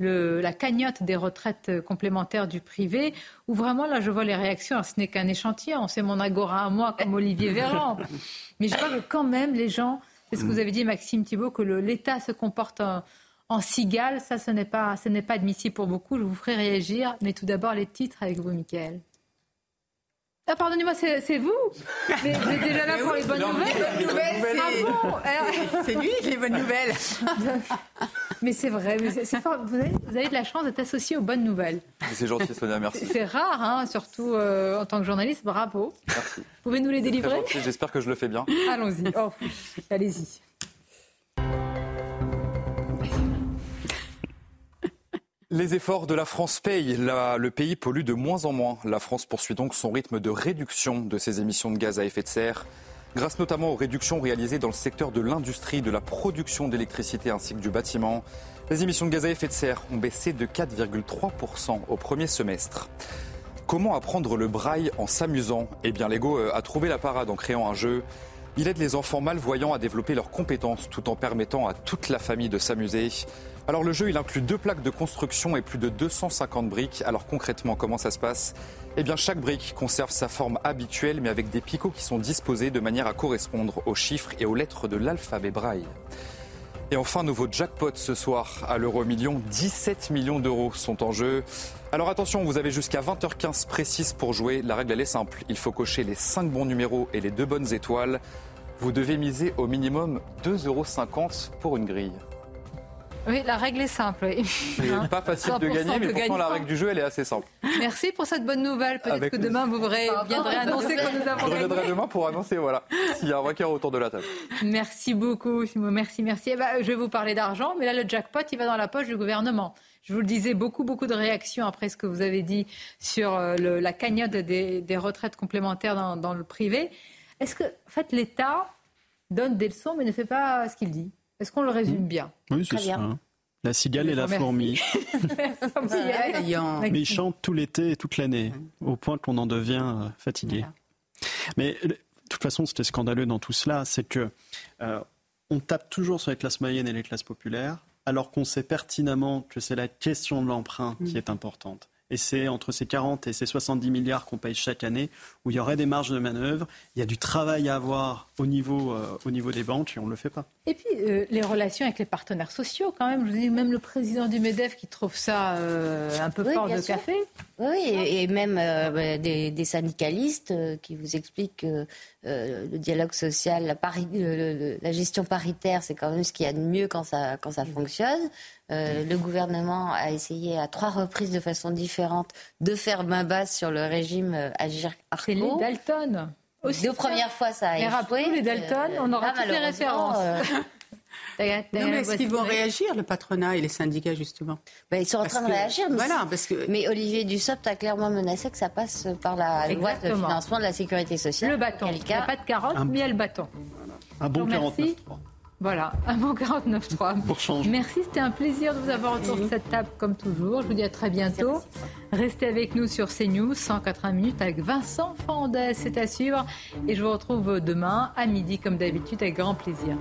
la cagnotte des retraites complémentaires du privé, où vraiment, là, je vois les réactions. ce n'est qu'un échantillon, c'est mon agora à moi, comme Olivier Véran. Mais je vois que quand même, les gens, c'est ce que vous avez dit, Maxime Thibault, que l'État se comporte en, cigale. Ça, ce n'est pas, ce n'est pas admissible pour beaucoup. Je vous ferai réagir. Mais tout d'abord, les titres avec vous, Mickaël. Ah, pardonnez-moi, c'est vous Vous êtes déjà là pour les bonnes nouvelles, C'est lui les bonnes nouvelles. mais c'est vrai, vous, avez, de la chance d'être associé aux bonnes nouvelles. C'est gentil, Sonia, merci. C'est rare, hein, surtout euh, en tant que journaliste, bravo. Merci. Vous nous les délivrer J'espère que je le fais bien. Allons-y, oh, allez-y. Les efforts de la France payent. le pays pollue de moins en moins. La France poursuit donc son rythme de réduction de ses émissions de gaz à effet de serre, grâce notamment aux réductions réalisées dans le secteur de l'industrie, de la production d'électricité ainsi que du bâtiment. Les émissions de gaz à effet de serre ont baissé de 4,3% au premier semestre. Comment apprendre le braille en s'amusant? Eh bien, Lego euh, a trouvé la parade en créant un jeu. Il aide les enfants malvoyants à développer leurs compétences tout en permettant à toute la famille de s'amuser. Alors le jeu, il inclut deux plaques de construction et plus de 250 briques. Alors concrètement, comment ça se passe? Eh bien, chaque brique conserve sa forme habituelle, mais avec des picots qui sont disposés de manière à correspondre aux chiffres et aux lettres de l'alphabet braille. Et enfin, nouveau jackpot ce soir à l'euro million. 17 millions d'euros sont en jeu. Alors attention, vous avez jusqu'à 20h15 précise pour jouer. La règle, elle est simple. Il faut cocher les 5 bons numéros et les deux bonnes étoiles. Vous devez miser au minimum 2,50 euros pour une grille. Oui, la règle est simple. Oui. C'est hein pas facile de gagner, mais pourtant la règle du jeu, elle est assez simple. Merci pour cette bonne nouvelle. Peut-être que demain, vous viendrez annoncer que nous avons Je reviendrai demain pour annoncer, voilà, s'il y a un vainqueur autour de la table. Merci beaucoup, Merci, merci. Eh ben, je vais vous parler d'argent, mais là, le jackpot, il va dans la poche du gouvernement. Je vous le disais, beaucoup, beaucoup de réactions après ce que vous avez dit sur euh, la cagnotte des, retraites complémentaires dans, dans le privé. Est-ce que, en fait, l'État donne des leçons, mais ne fait pas ce qu'il dit? Est-ce qu'on le résume bien Oui, c'est ça. La cigale et la fourmi. Mais ils chantent tout l'été et toute l'année, au point qu'on en devient euh, fatigué. Mais de toute façon, ce qui est scandaleux dans tout cela, c'est que euh, on tape toujours sur les classes moyennes et les classes populaires, alors qu'on sait pertinemment que c'est la question de l'emprunt qui mm. est importante et c'est entre ces 40 et ces 70 milliards qu'on paye chaque année où il y aurait des marges de manœuvre. Il y a du travail à avoir au niveau, euh, au niveau des banques et on ne le fait pas. Et puis euh, les relations avec les partenaires sociaux quand même. Je vous dis même le président du MEDEF qui trouve ça euh, un peu fort de café. Oui, et, même des, syndicalistes euh, qui vous expliquent que euh, le dialogue social, la, la gestion paritaire, c'est quand même ce qu'il y a de mieux quand ça, quand ça fonctionne. Le gouvernement a essayé à trois reprises de façon différente de faire main basse sur le régime agir arco C'est les Dalton. Deux premières fois, ça a échoué. les Dalton, on aura toutes les références. Non, mais est-ce qu'ils vont réagir, le patronat et les syndicats, justement? Ben, Ils sont en train de réagir. Mais, voilà, parce que... mais Olivier Dussopt a clairement menacé que ça passe par la loi de financement de la sécurité sociale. Le bâton. Il n'y a pas de carotte, mais il y a le bâton. Un bon 49.3. Voilà, un bon 49.3. Merci, c'était un plaisir de vous avoir autour de cette table comme toujours. Je vous dis à très bientôt. Restez avec nous sur CNews, 180 minutes avec Vincent Fandès, c'est à suivre. Et je vous retrouve demain à midi comme d'habitude avec grand plaisir.